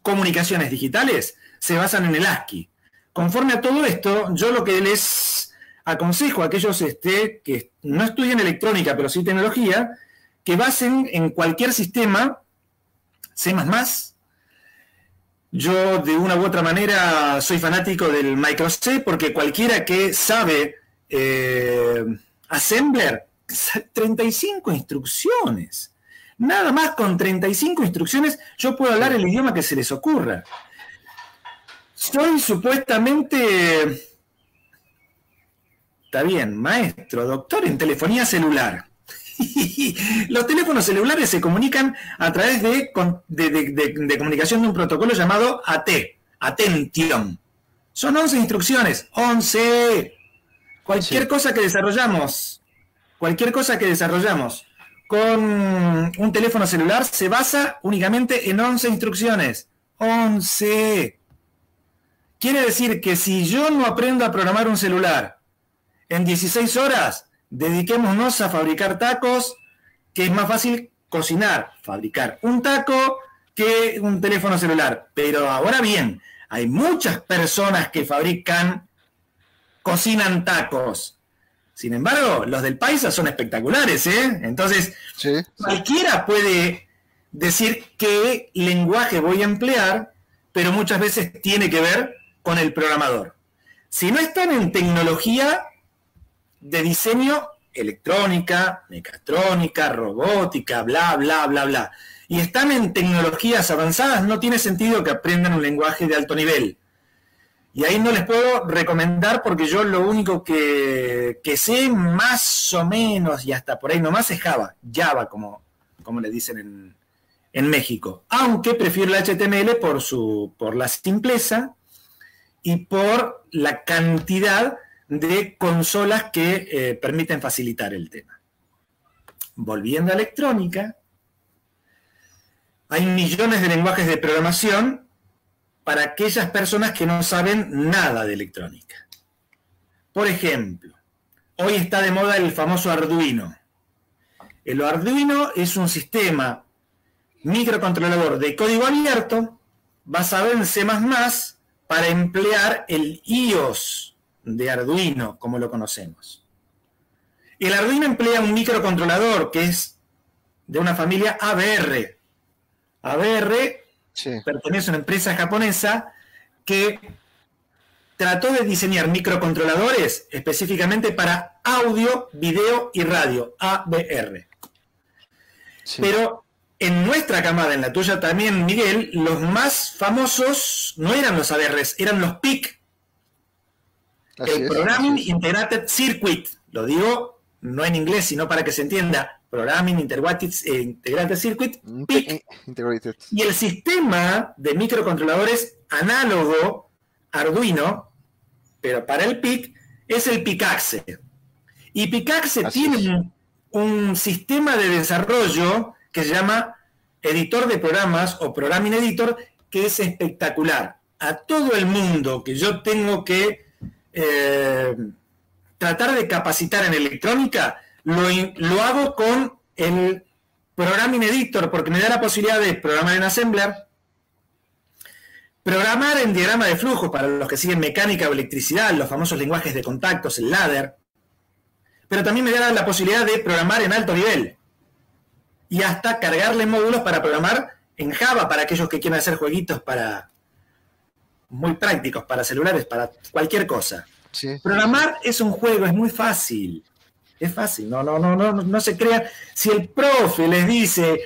comunicaciones digitales se basan en el ASCII. Conforme a todo esto, yo lo que les aconsejo a aquellos este, que no estudian electrónica, pero sí tecnología, que basen en cualquier sistema C++. Yo de una u otra manera soy fanático del micro C porque cualquiera que sabe eh, Assembler, *laughs* 35 instrucciones. Nada más con 35 instrucciones yo puedo hablar el idioma que se les ocurra. Soy supuestamente, está bien, maestro, doctor en telefonía celular. *laughs* Los teléfonos celulares se comunican a través de, de, comunicación de un protocolo llamado AT, Attention. Son 11 instrucciones, 11. Cualquier cosa que desarrollamos, cualquier cosa que desarrollamos con un teléfono celular se basa únicamente en 11 instrucciones. 11. Quiere decir que si yo no aprendo a programar un celular en 16 horas, dediquémonos a fabricar tacos, que es más fácil cocinar, fabricar un taco que un teléfono celular. Pero ahora bien, hay muchas personas que fabrican, cocinan tacos. Sin embargo, los del paisa son espectaculares, ¿eh? Entonces, cualquiera puede decir qué lenguaje voy a emplear, pero muchas veces tiene que ver con el programador. Si no están en tecnología de diseño electrónica, mecatrónica, robótica, bla, bla, bla, bla, y están en tecnologías avanzadas, no tiene sentido que aprendan un lenguaje de alto nivel. Y ahí no les puedo recomendar porque yo lo único que, sé más o menos y hasta por ahí nomás es Java, Java como, como le dicen en, en México. Aunque prefiero el HTML por, su, por la simpleza y por la cantidad de consolas que eh, permiten facilitar el tema. Volviendo a electrónica, hay millones de lenguajes de programación para aquellas personas que no saben nada de electrónica. Por ejemplo, hoy está de moda el famoso Arduino. El Arduino es un sistema microcontrolador de código abierto basado en C++ para emplear el iOS de Arduino, como lo conocemos. El Arduino emplea un microcontrolador que es de una familia ABR. ABR pertenece a una empresa japonesa que trató de diseñar microcontroladores específicamente para audio, video y radio, ABR. Pero en nuestra camada, en la tuya también, Miguel, los más famosos no eran los ADRs, eran los PIC. el Programming Integrated Circuit. Lo digo no en inglés, sino para que se entienda. Programming Integrated, eh, Circuit, PIC, y el sistema de microcontroladores análogo Arduino, pero para el PIC, es el PICAXE. Y PICAXE tiene un, sistema de desarrollo que se llama editor de programas o Programming Editor, que es espectacular. A todo el mundo que yo tengo que eh, tratar de capacitar en electrónica, lo, lo, hago con el Programming Editor, porque me da la posibilidad de programar en Assembler, programar en diagrama de flujo para los que siguen mecánica o electricidad, los famosos lenguajes de contactos, el ladder, pero también me da la posibilidad de programar en alto nivel y hasta cargarle módulos para programar en Java para aquellos que quieran hacer jueguitos para muy prácticos, para celulares, para cualquier cosa. Programar es un juego, es muy fácil. Es fácil, no, no, no, no, no se crea. Si el profe les dice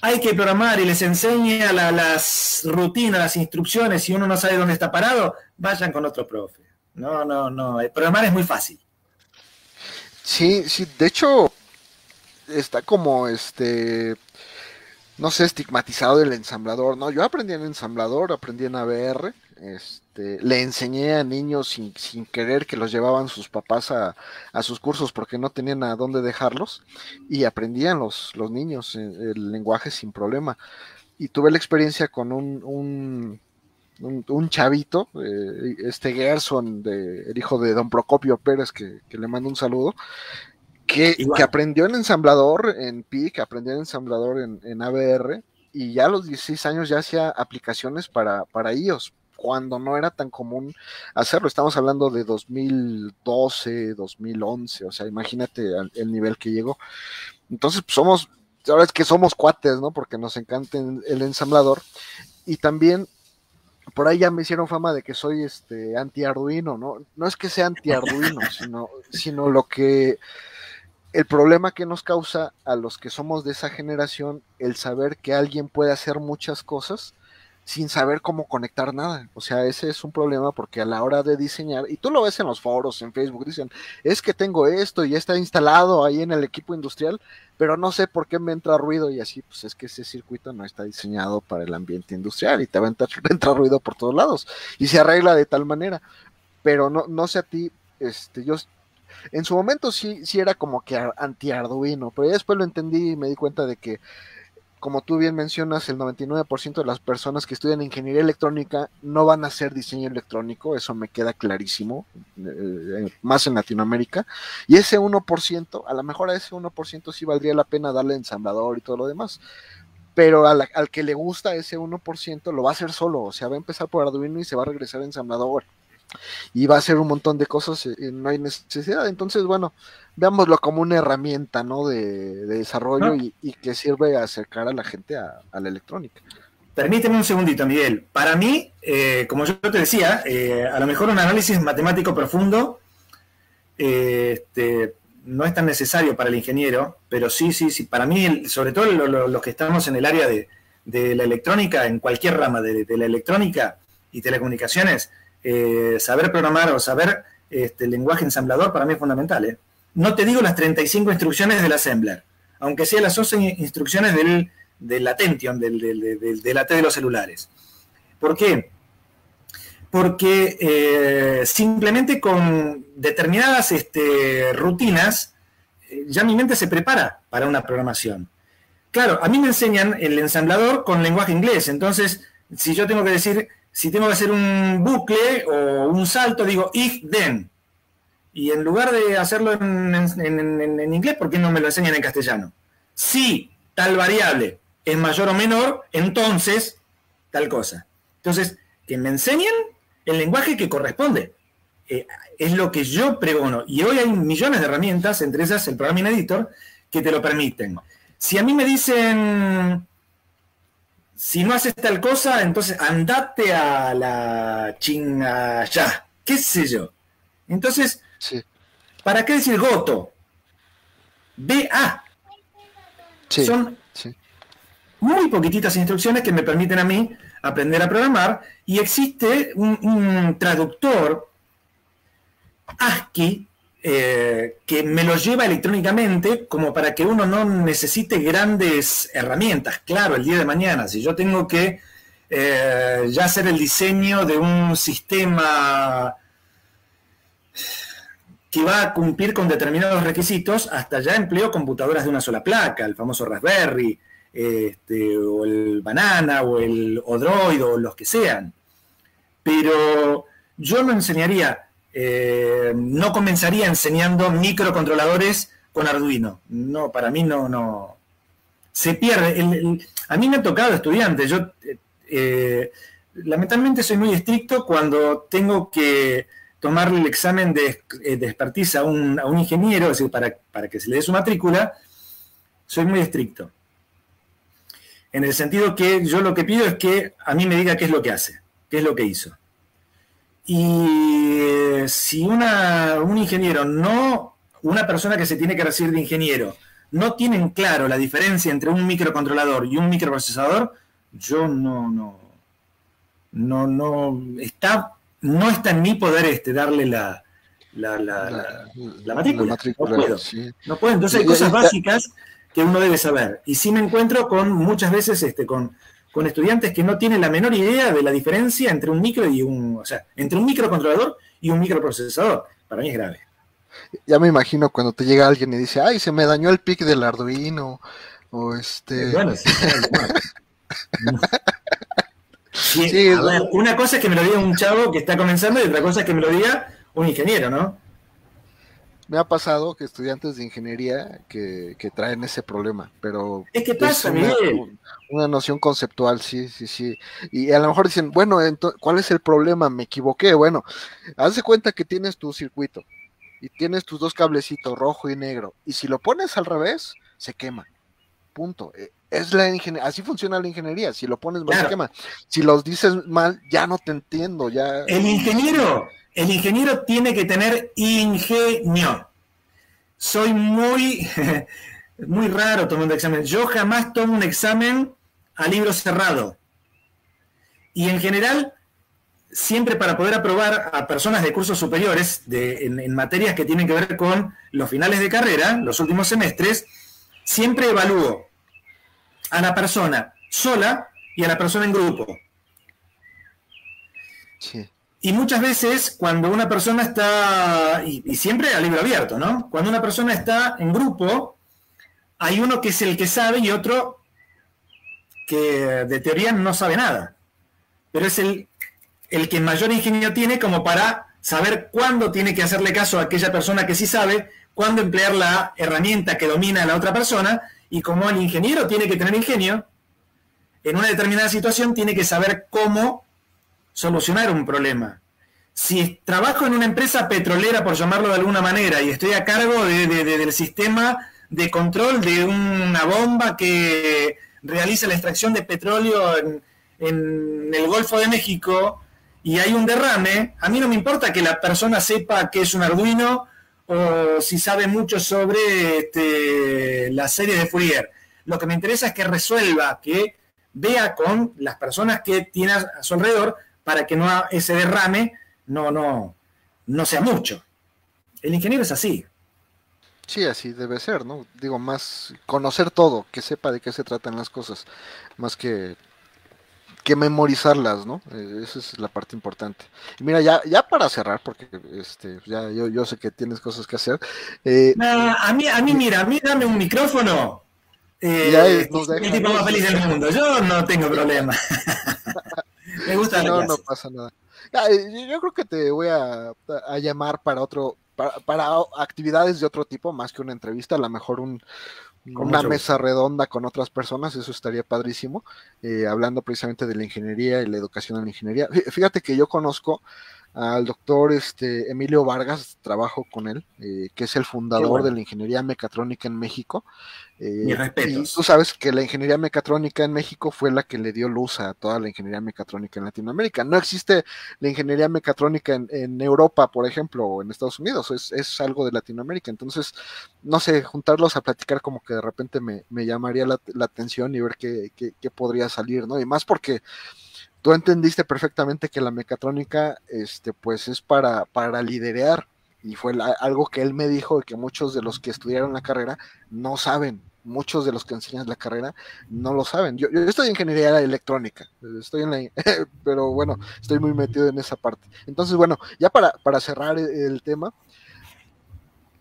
hay que programar y les enseña las rutinas, las instrucciones, y uno no sabe dónde está parado, vayan con otro profe. No, no, no. Programar es muy fácil. Sí, sí, de hecho, está como este no sé, estigmatizado el ensamblador, ¿no? Yo aprendí en ensamblador, aprendí en ABR, este, le enseñé a niños sin, sin querer que los llevaban sus papás a, sus cursos porque no tenían a dónde dejarlos y aprendían los, los niños eh, el, lenguaje sin problema. Y tuve la experiencia con un, un, chavito, eh, este Gerson, de, el hijo de don Procopio Pérez, que, que le mando un saludo, que, aprendió en ensamblador en PIC, aprendió en ensamblador en, en, ABR y ya a los 16 años ya hacía aplicaciones para, para iOS, cuando no era tan común hacerlo. Estamos hablando de 2012, 2011, o sea, imagínate el, nivel que llegó. Entonces, pues somos, ahora es que somos cuates, ¿no? Porque nos encanta el ensamblador. Y también por ahí ya me hicieron fama de que soy este anti Arduino, ¿no? No es que sea anti Arduino, *laughs* sino, sino lo que el problema que nos causa a los que somos de esa generación el saber que alguien puede hacer muchas cosas sin saber cómo conectar nada. O sea, ese es un problema porque a la hora de diseñar, y tú lo ves en los foros, en Facebook, dicen, es que tengo esto y ya está instalado ahí en el equipo industrial, pero no sé por qué me entra ruido y así, pues es que ese circuito no está diseñado para el ambiente industrial y te va a entrar, *laughs* entra ruido por todos lados y se arregla de tal manera. Pero no, no sé a ti, este, yo en su momento sí, sí era como que anti-Arduino, pero después lo entendí y me di cuenta de que, como tú bien mencionas, el 99% de las personas que estudian ingeniería electrónica no van a hacer diseño electrónico, eso me queda clarísimo, eh, eh, más en Latinoamérica, y ese 1%, a lo mejor a ese 1% sí valdría la pena darle ensamblador y todo lo demás, pero al, que le gusta ese 1% lo va a hacer solo, o sea, va a empezar por Arduino y se va a regresar a ensamblador y va a ser un montón de cosas y no hay necesidad. Entonces, bueno, veámoslo como una herramienta ¿no? de, desarrollo y, que sirve a acercar a la gente a, la electrónica. Permíteme un segundito, Miguel. Para mí, eh, como yo te decía, eh, a lo mejor un análisis matemático profundo eh, este, no es tan necesario para el ingeniero, pero sí, sí, sí. Para mí, sobre todo los que estamos en el área de, la electrónica, en cualquier rama de la electrónica y telecomunicaciones, eh, saber programar o saber este, lenguaje ensamblador para mí es fundamental. ¿eh? No te digo las 35 instrucciones del assembler, aunque sean las 11 instrucciones del, del Attention, del, del, AT de los celulares. ¿Por qué? Porque eh, simplemente con determinadas este, rutinas ya mi mente se prepara para una programación. Claro, a mí me enseñan el ensamblador con lenguaje inglés, entonces si yo tengo que decir si tengo que hacer un bucle o un salto, digo if then. Y en lugar de hacerlo en, inglés, ¿por qué no me lo enseñan en castellano? Si tal variable es mayor o menor, entonces tal cosa. Entonces, que me enseñen el lenguaje que corresponde. Eh, es lo que yo pregono. Y hoy hay millones de herramientas, entre esas el Programming Editor, que te lo permiten. Si a mí me dicen si no haces tal cosa, entonces andate a la chinga ya, qué sé yo. Entonces, ¿para qué decir goto? BA. Son muy poquititas instrucciones que me permiten a mí aprender a programar y existe un, traductor ASCII eh, que me lo lleva electrónicamente como para que uno no necesite grandes herramientas. Claro, el día de mañana, si yo tengo que eh, ya hacer el diseño de un sistema que va a cumplir con determinados requisitos, hasta ya empleo computadoras de una sola placa, el famoso Raspberry, este, o el Banana, o el Odroid, o los que sean. Pero yo no enseñaría, eh, no comenzaría enseñando microcontroladores con Arduino. No, para mí no, no. Se pierde. a mí me ha tocado estudiantes. Yo eh, lamentablemente soy muy estricto cuando tengo que tomarle el examen de, eh, de expertise a un, ingeniero, es decir, para, para que se le dé su matrícula, soy muy estricto. En el sentido que yo lo que pido es que a mí me diga qué es lo que hace, qué es lo que hizo. Y eh, si una, un ingeniero no, una persona que se tiene que recibir de ingeniero, no tienen claro la diferencia entre un microcontrolador y un microprocesador, yo no, no, no, no, está, no está en mi poder este darle la, la, la, matrícula. no puedo. No puedo. Entonces hay cosas básicas que uno debe saber. Y sí me encuentro con muchas veces este, con, con estudiantes que no tienen la menor idea de la diferencia entre un micro y un, o sea, entre un microcontrolador y un microprocesador. Para mí es grave. Ya me imagino cuando te llega alguien y dice, ay, se me dañó el pic del Arduino, o este... Bueno, sí, *laughs* una cosa es que me lo diga un chavo que está comenzando y otra cosa es que me lo diga un ingeniero, ¿no? Me ha pasado que estudiantes de ingeniería que, traen ese problema, pero es que pasa, una, una, noción conceptual, sí, sí, sí. Y a lo mejor dicen, bueno, ¿cuál es el problema? Me equivoqué. Bueno, haz de cuenta que tienes tu circuito y tienes tus dos cablecitos, rojo y negro, y si lo pones al revés, se quema. Punto. Es la ingeniería, así funciona la ingeniería. Si lo pones mal, se quema. Si los dices mal, ya no te entiendo. Ya. El ingeniero, el ingeniero tiene que tener ingenio. Soy muy, *laughs* muy raro tomando examen. Yo jamás tomo un examen a libro cerrado. Y en general, siempre para poder aprobar a personas de cursos superiores de, en materias que tienen que ver con los finales de carrera, los últimos semestres, siempre evalúo a la persona sola y a la persona en grupo. Y muchas veces cuando una persona está, y, siempre a libro abierto, ¿no? Cuando una persona está en grupo, hay uno que es el que sabe y otro que de teoría no sabe nada. Pero es el, el que mayor ingenio tiene como para saber cuándo tiene que hacerle caso a aquella persona que sí sabe, cuándo emplear la herramienta que domina a la otra persona y como el ingeniero tiene que tener ingenio, en una determinada situación tiene que saber cómo solucionar un problema. Si trabajo en una empresa petrolera, por llamarlo de alguna manera, y estoy a cargo del sistema de control de una bomba que realiza la extracción de petróleo en, en el Golfo de México y hay un derrame, a mí no me importa que la persona sepa que es un Arduino o si sabe mucho sobre este, la serie de Fourier. Lo que me interesa es que resuelva, que vea con las personas que tiene a su alrededor para que no ese derrame no, no, no sea mucho. El ingeniero es así. Sí, así debe ser, ¿no? Digo, más conocer todo, que sepa de qué se tratan las cosas, más que que memorizarlas, ¿no? Eh, esa es la parte importante. Y mira, ya, ya para cerrar, porque este, ya yo, yo sé que tienes cosas que hacer. Eh, a mí, a mí, mira, a mí dame un micrófono. Eh, ya es, el tipo más feliz del mundo. Yo no tengo problema. *laughs* Me gusta No, no pasa nada. Yo creo que te voy a, a llamar para otro, para, para, actividades de otro tipo, más que una entrevista, a lo mejor un, una mesa redonda con otras personas, eso estaría padrísimo, eh, hablando precisamente de la ingeniería y la educación en la ingeniería. Fíjate que yo conozco al doctor este, Emilio Vargas, trabajo con él, eh, que es el fundador de la ingeniería mecatrónica en México. Eh, y tú sabes que la ingeniería mecatrónica en México fue la que le dio luz a toda la ingeniería mecatrónica en Latinoamérica. No existe la ingeniería mecatrónica en, Europa, por ejemplo, o en Estados Unidos, es, algo de Latinoamérica. Entonces, no sé, juntarlos a platicar como que de repente me, llamaría la, atención y ver qué, qué podría salir, ¿no? Y más porque tú entendiste perfectamente que la mecatrónica, este, pues es para, para liderar y fue algo que él me dijo que muchos de los que estudiaron la carrera no saben, muchos de los que enseñan la carrera no lo saben. Yo, estoy en ingeniería electrónica, estoy en la, *laughs* pero bueno, estoy muy metido en esa parte. Entonces, bueno, ya para, para cerrar el tema,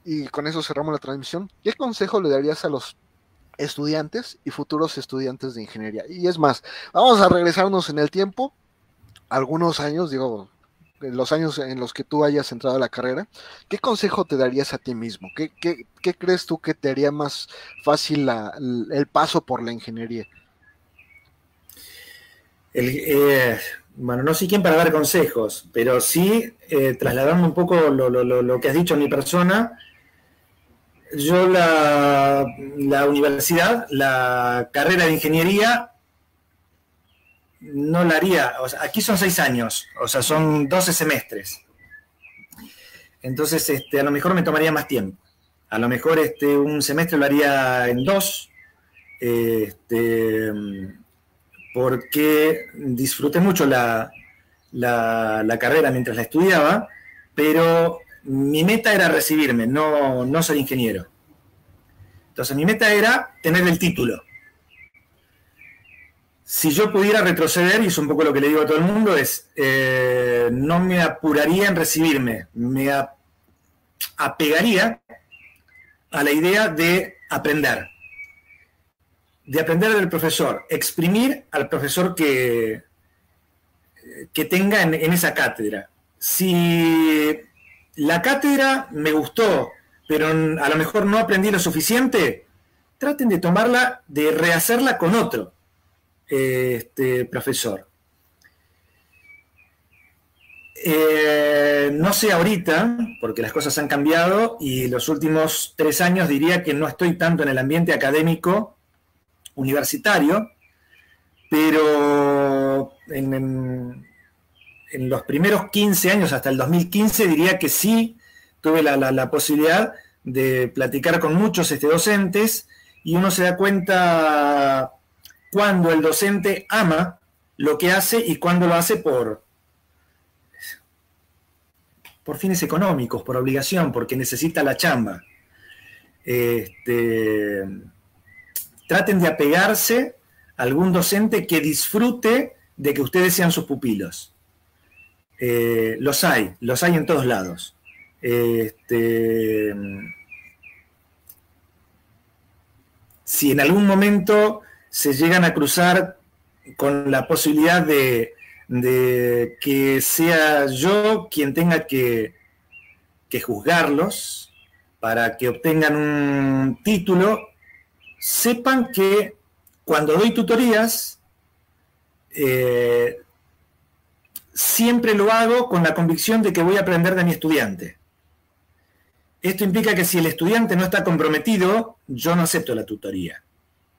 y con eso cerramos la transmisión, ¿qué consejo le darías a los estudiantes y futuros estudiantes de ingeniería? Y es más, vamos a regresarnos en el tiempo, algunos años, digo, los años en los que tú hayas entrado a la carrera, ¿qué consejo te darías a ti mismo? ¿Qué, crees tú que te haría más fácil el paso por la ingeniería? Eh, bueno, no sé quién para dar consejos, pero sí eh, trasladando un poco lo, que has dicho mi persona. Yo la, la universidad, la carrera de ingeniería, no la haría, aquí son seis años, o sea, son 12 semestres. Entonces, este, a lo mejor me tomaría más tiempo. A lo mejor este, un semestre lo haría en dos, este, porque disfruté mucho la, la, carrera mientras la estudiaba, pero mi meta era recibirme, no, no ser ingeniero. Entonces, mi meta era tener el título si yo pudiera retroceder, y es un poco lo que le digo a todo el mundo, es, eh, no me apuraría en recibirme, me apegaría a la idea de aprender, de aprender del profesor, exprimir al profesor que, que tenga en, en esa cátedra. Si la cátedra me gustó, pero a lo mejor no aprendí lo suficiente, traten de tomarla, de rehacerla con otro este, profesor. Eh, no sé ahorita, porque las cosas han cambiado y los últimos tres años diría que no estoy tanto en el ambiente académico universitario, pero en, los primeros 15 años, hasta el 2015, diría que sí tuve la, posibilidad de platicar con muchos este, docentes y uno se da cuenta cuando el docente ama lo que hace y cuando lo hace por, por fines económicos, por obligación, porque necesita la chamba. Este, traten de apegarse a algún docente que disfrute de que ustedes sean sus pupilos. Eh, los hay, los hay en todos lados. Este, si en algún momento se llegan a cruzar con la posibilidad de, que sea yo quien tenga que, juzgarlos para que obtengan un título, sepan que cuando doy tutorías, eh, siempre lo hago con la convicción de que voy a aprender de mi estudiante. Esto implica que si el estudiante no está comprometido, yo no acepto la tutoría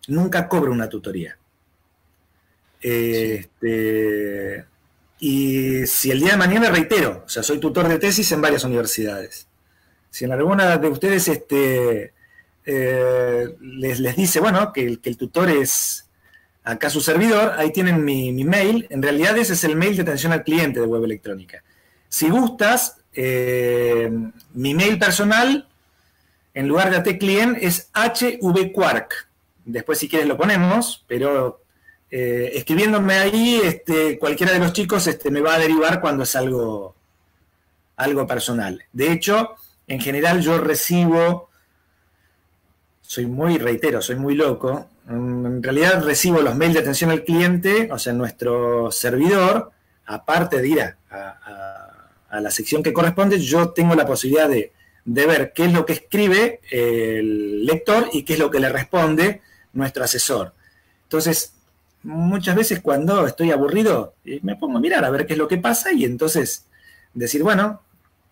nunca cobro una tutoría. Este, y si el día de mañana reitero, o sea, soy tutor de tesis en varias universidades. Si en alguna de ustedes este, eh, les, dice, bueno, que el, tutor es acá su servidor, ahí tienen mi, mail. En realidad ese es el mail de atención al cliente de web electrónica. Si gustas, eh, mi mail personal, en lugar de atclient, es hvquark después si quieres lo ponemos, pero eh, escribiéndome ahí, este, cualquiera de los chicos este, me va a derivar cuando es algo, algo personal. De hecho, en general yo recibo, soy muy, reitero, soy muy loco, en realidad recibo los mails de atención al cliente, o sea, nuestro servidor, aparte de ir a, la sección que corresponde, yo tengo la posibilidad de, de, ver qué es lo que escribe el lector y qué es lo que le responde nuestro asesor. Entonces, muchas veces cuando estoy aburrido, eh, me pongo a mirar a ver qué es lo que pasa y entonces decir, bueno,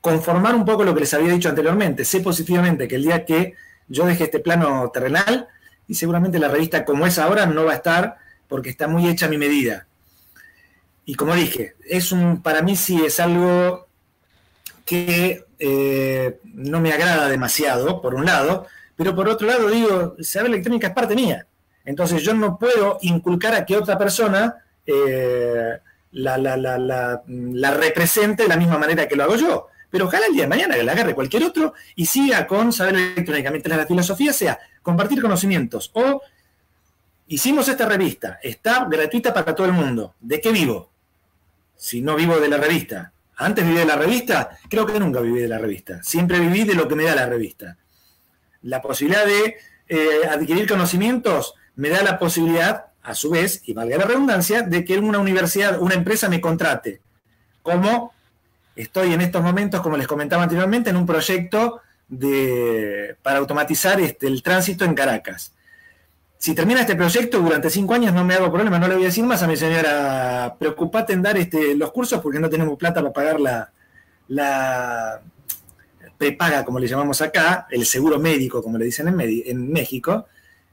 conformar un poco lo que les había dicho anteriormente. Sé positivamente que el día que yo deje este plano terrenal, y seguramente la revista como es ahora no va a estar porque está muy hecha a mi medida. Y como dije, es un, para mí sí es algo que eh, no me agrada demasiado, por un lado, pero por otro lado digo, saber electrónica es parte mía. Entonces yo no puedo inculcar a que otra persona eh, la, represente de la misma manera que lo hago yo. pero ojalá el día de mañana que la agarre cualquier otro y siga con saber electrónica, mientras la filosofía sea compartir conocimientos o hicimos esta revista, está gratuita para todo el mundo. ¿De qué vivo? Si no vivo de la revista. Antes viví de la revista, creo que nunca viví de la revista. Siempre viví de lo que me da la revista. La posibilidad de eh, adquirir conocimientos me da la posibilidad, a su vez, y valga la redundancia, de que una universidad, una empresa me contrate. Como estoy en estos momentos, como les comentaba anteriormente, en un proyecto de, para automatizar este, el tránsito en Caracas si termina este proyecto durante cinco años no me hago problema, no le voy a decir más a mi señora, preocupate en dar este, los cursos porque no tenemos plata para pagar la, la prepaga, como le llamamos acá, el seguro médico, como le dicen en, en México,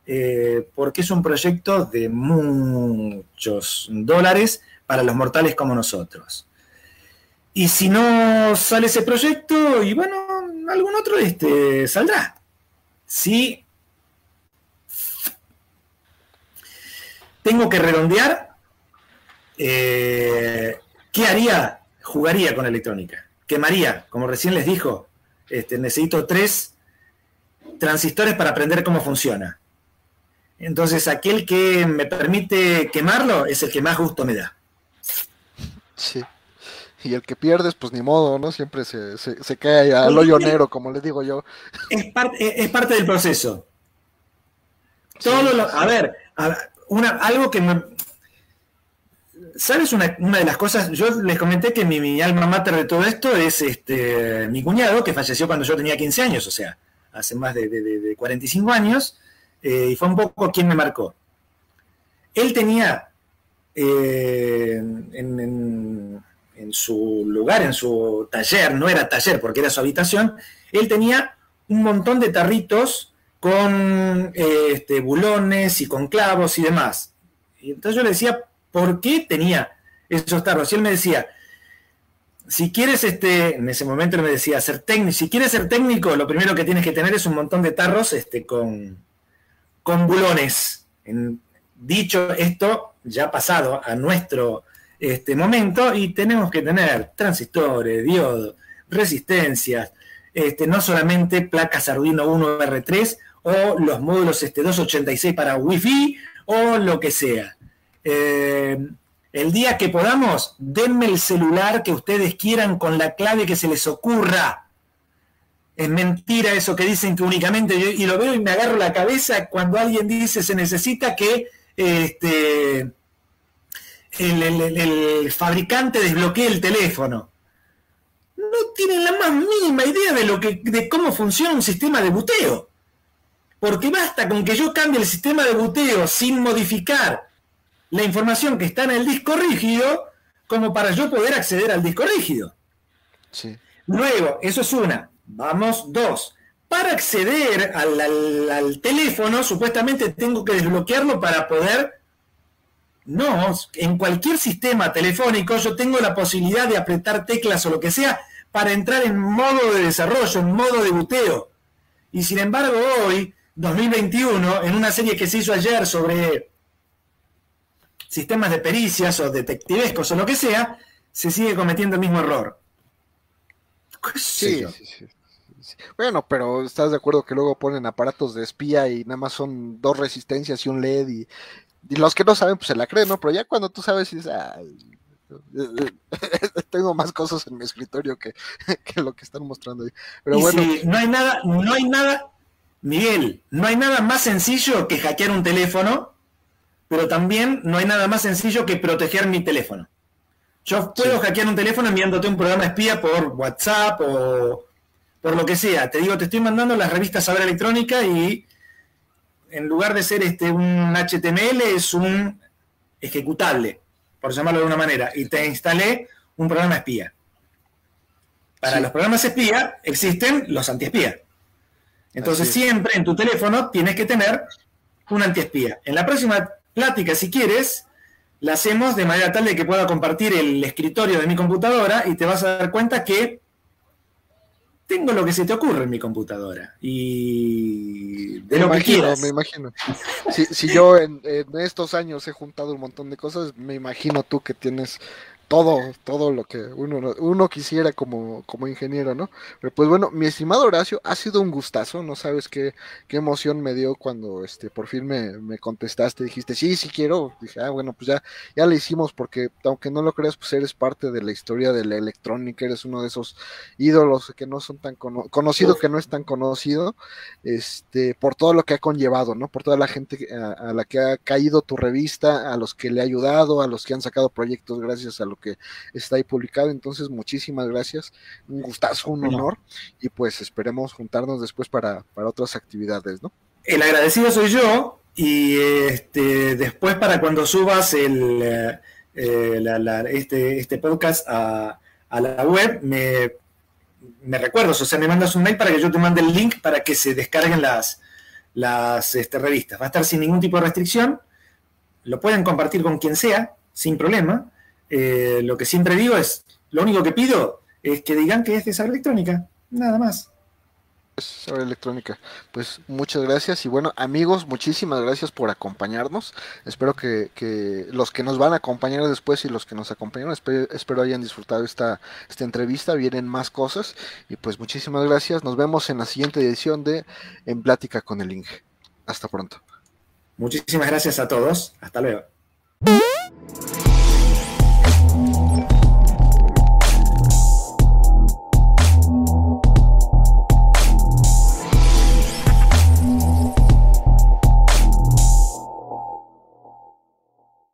eh, porque es un proyecto de muchos dólares para los mortales como nosotros. Y si no sale ese proyecto, y bueno, algún otro este, saldrá. Si tengo que redondear, eh, ¿qué haría? Jugaría con electrónica. Quemaría, como recién les dijo, este, necesito tres transistores para aprender cómo funciona. Entonces, aquel que me permite quemarlo es el que más gusto me da. Sí. Y el que pierdes, pues ni modo, ¿no? Siempre se, cae al hoyo negro, como les digo yo. Es, es parte del proceso. Todo lo, a ver, a ver, algo que me... ¿Sabes una, de las cosas? Yo les comenté que mi, alma mater de todo esto es este mi cuñado, que falleció cuando yo tenía 15 años, o sea, hace más de, 45 años, eh, y fue un poco quien me marcó. Él tenía eh, en, su lugar, en su taller, no era taller porque era su habitación, él tenía un montón de tarritos con este, bulones y con clavos y demás. Y entonces yo le decía, ¿por qué tenía esos tarros? Y él me decía, si quieres, este, en ese momento él me decía, ser técnico, si quieres ser técnico, lo primero que tienes que tener es un montón de tarros este, con, con bulones. dicho esto, ya pasado a nuestro este, momento, y tenemos que tener transistores, diodos, resistencias, este, no solamente placas Arduino 1 R3 o los módulos este, 286 para Wi-Fi o lo que sea. Eh, el día que podamos, denme el celular que ustedes quieran con la clave que se les ocurra. Es mentira eso que dicen que únicamente yo, y lo veo y me agarro la cabeza cuando alguien dice se necesita que este, el, fabricante desbloquee el teléfono. No tienen la más mínima idea de, lo que, de cómo funciona un sistema de buteo porque basta con que yo cambie el sistema de buteo sin modificar la información que está en el disco rígido, como para yo poder acceder al disco rígido. Luego, eso es una. Vamos, dos. Para acceder al, teléfono, supuestamente tengo que desbloquearlo para poder no, en cualquier sistema telefónico yo tengo la posibilidad de apretar teclas o lo que sea para entrar en modo de desarrollo, en modo de buteo. Y sin embargo hoy 2021, en una serie que se hizo ayer sobre sistemas de pericias o detectivescos o lo que sea, se sigue cometiendo el mismo error. Sí, sí, sí, Bueno, pero estás de acuerdo que luego ponen aparatos de espía y nada más son dos resistencias y un LED y, los que no saben pues se la creen, ¿no? Pero ya cuando tú sabes dices, *laughs* tengo más cosas en mi escritorio que, *laughs* lo que están mostrando ahí. Pero bueno, no hay nada, no hay nada Miguel, no hay nada más sencillo que hackear un teléfono, pero también no hay nada más sencillo que proteger mi teléfono. Yo puedo hackear un teléfono enviándote un programa espía por WhatsApp o por lo que sea. Te digo, te estoy mandando las revistas Saber Electrónica y en lugar de ser este un HTML es un ejecutable, por llamarlo de una manera, y te instalé un programa espía. Para los programas espía existen los antiespías. Entonces siempre en tu teléfono tienes que tener un antiespía. En la próxima plática, si quieres, la hacemos de manera tal de que pueda compartir el escritorio de mi computadora y te vas a dar cuenta que tengo lo que se te ocurre en mi computadora. Y de me lo imagino, Me imagino. *laughs* Si, yo en, estos años he juntado un montón de cosas, me imagino tú que tienes todo, todo lo que uno, uno quisiera como, como ingeniero, ¿no? Pero pues bueno, mi estimado Horacio, ha sido un gustazo, no sabes qué, qué emoción me dio cuando este por fin me, me contestaste, dijiste, sí, sí quiero, dije, ah, bueno, pues ya, ya lo hicimos porque aunque no lo creas, pues eres parte de la historia de la electrónica, eres uno de esos ídolos que no son tan conocido, que no es tan conocido, este, por todo lo que ha conllevado, ¿no? Por toda la gente a, a la que ha caído tu revista, a los que le ha ayudado, a los que han sacado proyectos gracias a lo que está ahí publicado. Entonces, muchísimas gracias. Un gustazo, un honor. Y pues esperemos juntarnos después para, otras actividades, ¿no? El agradecido soy yo. Y este, después para cuando subas el, eh, eh, este, este podcast a, la web, me, me recuerdas, o sea, me mandas un mail para que yo te mande el link para que se descarguen las, las este, revistas. Va a estar sin ningún tipo de restricción. Lo pueden compartir con quien sea, sin problema. Eh, lo que siempre digo es, lo único que pido es que digan que es de saber electrónica, nada más. Saber electrónica. Pues muchas gracias y bueno amigos, muchísimas gracias por acompañarnos. Espero que, los que nos van a acompañar después y los que nos acompañaron, espero, hayan disfrutado esta, esta entrevista. Vienen más cosas y pues muchísimas gracias. Nos vemos en la siguiente edición de En Plática con el Inge. Hasta pronto. Muchísimas gracias a todos. Hasta luego.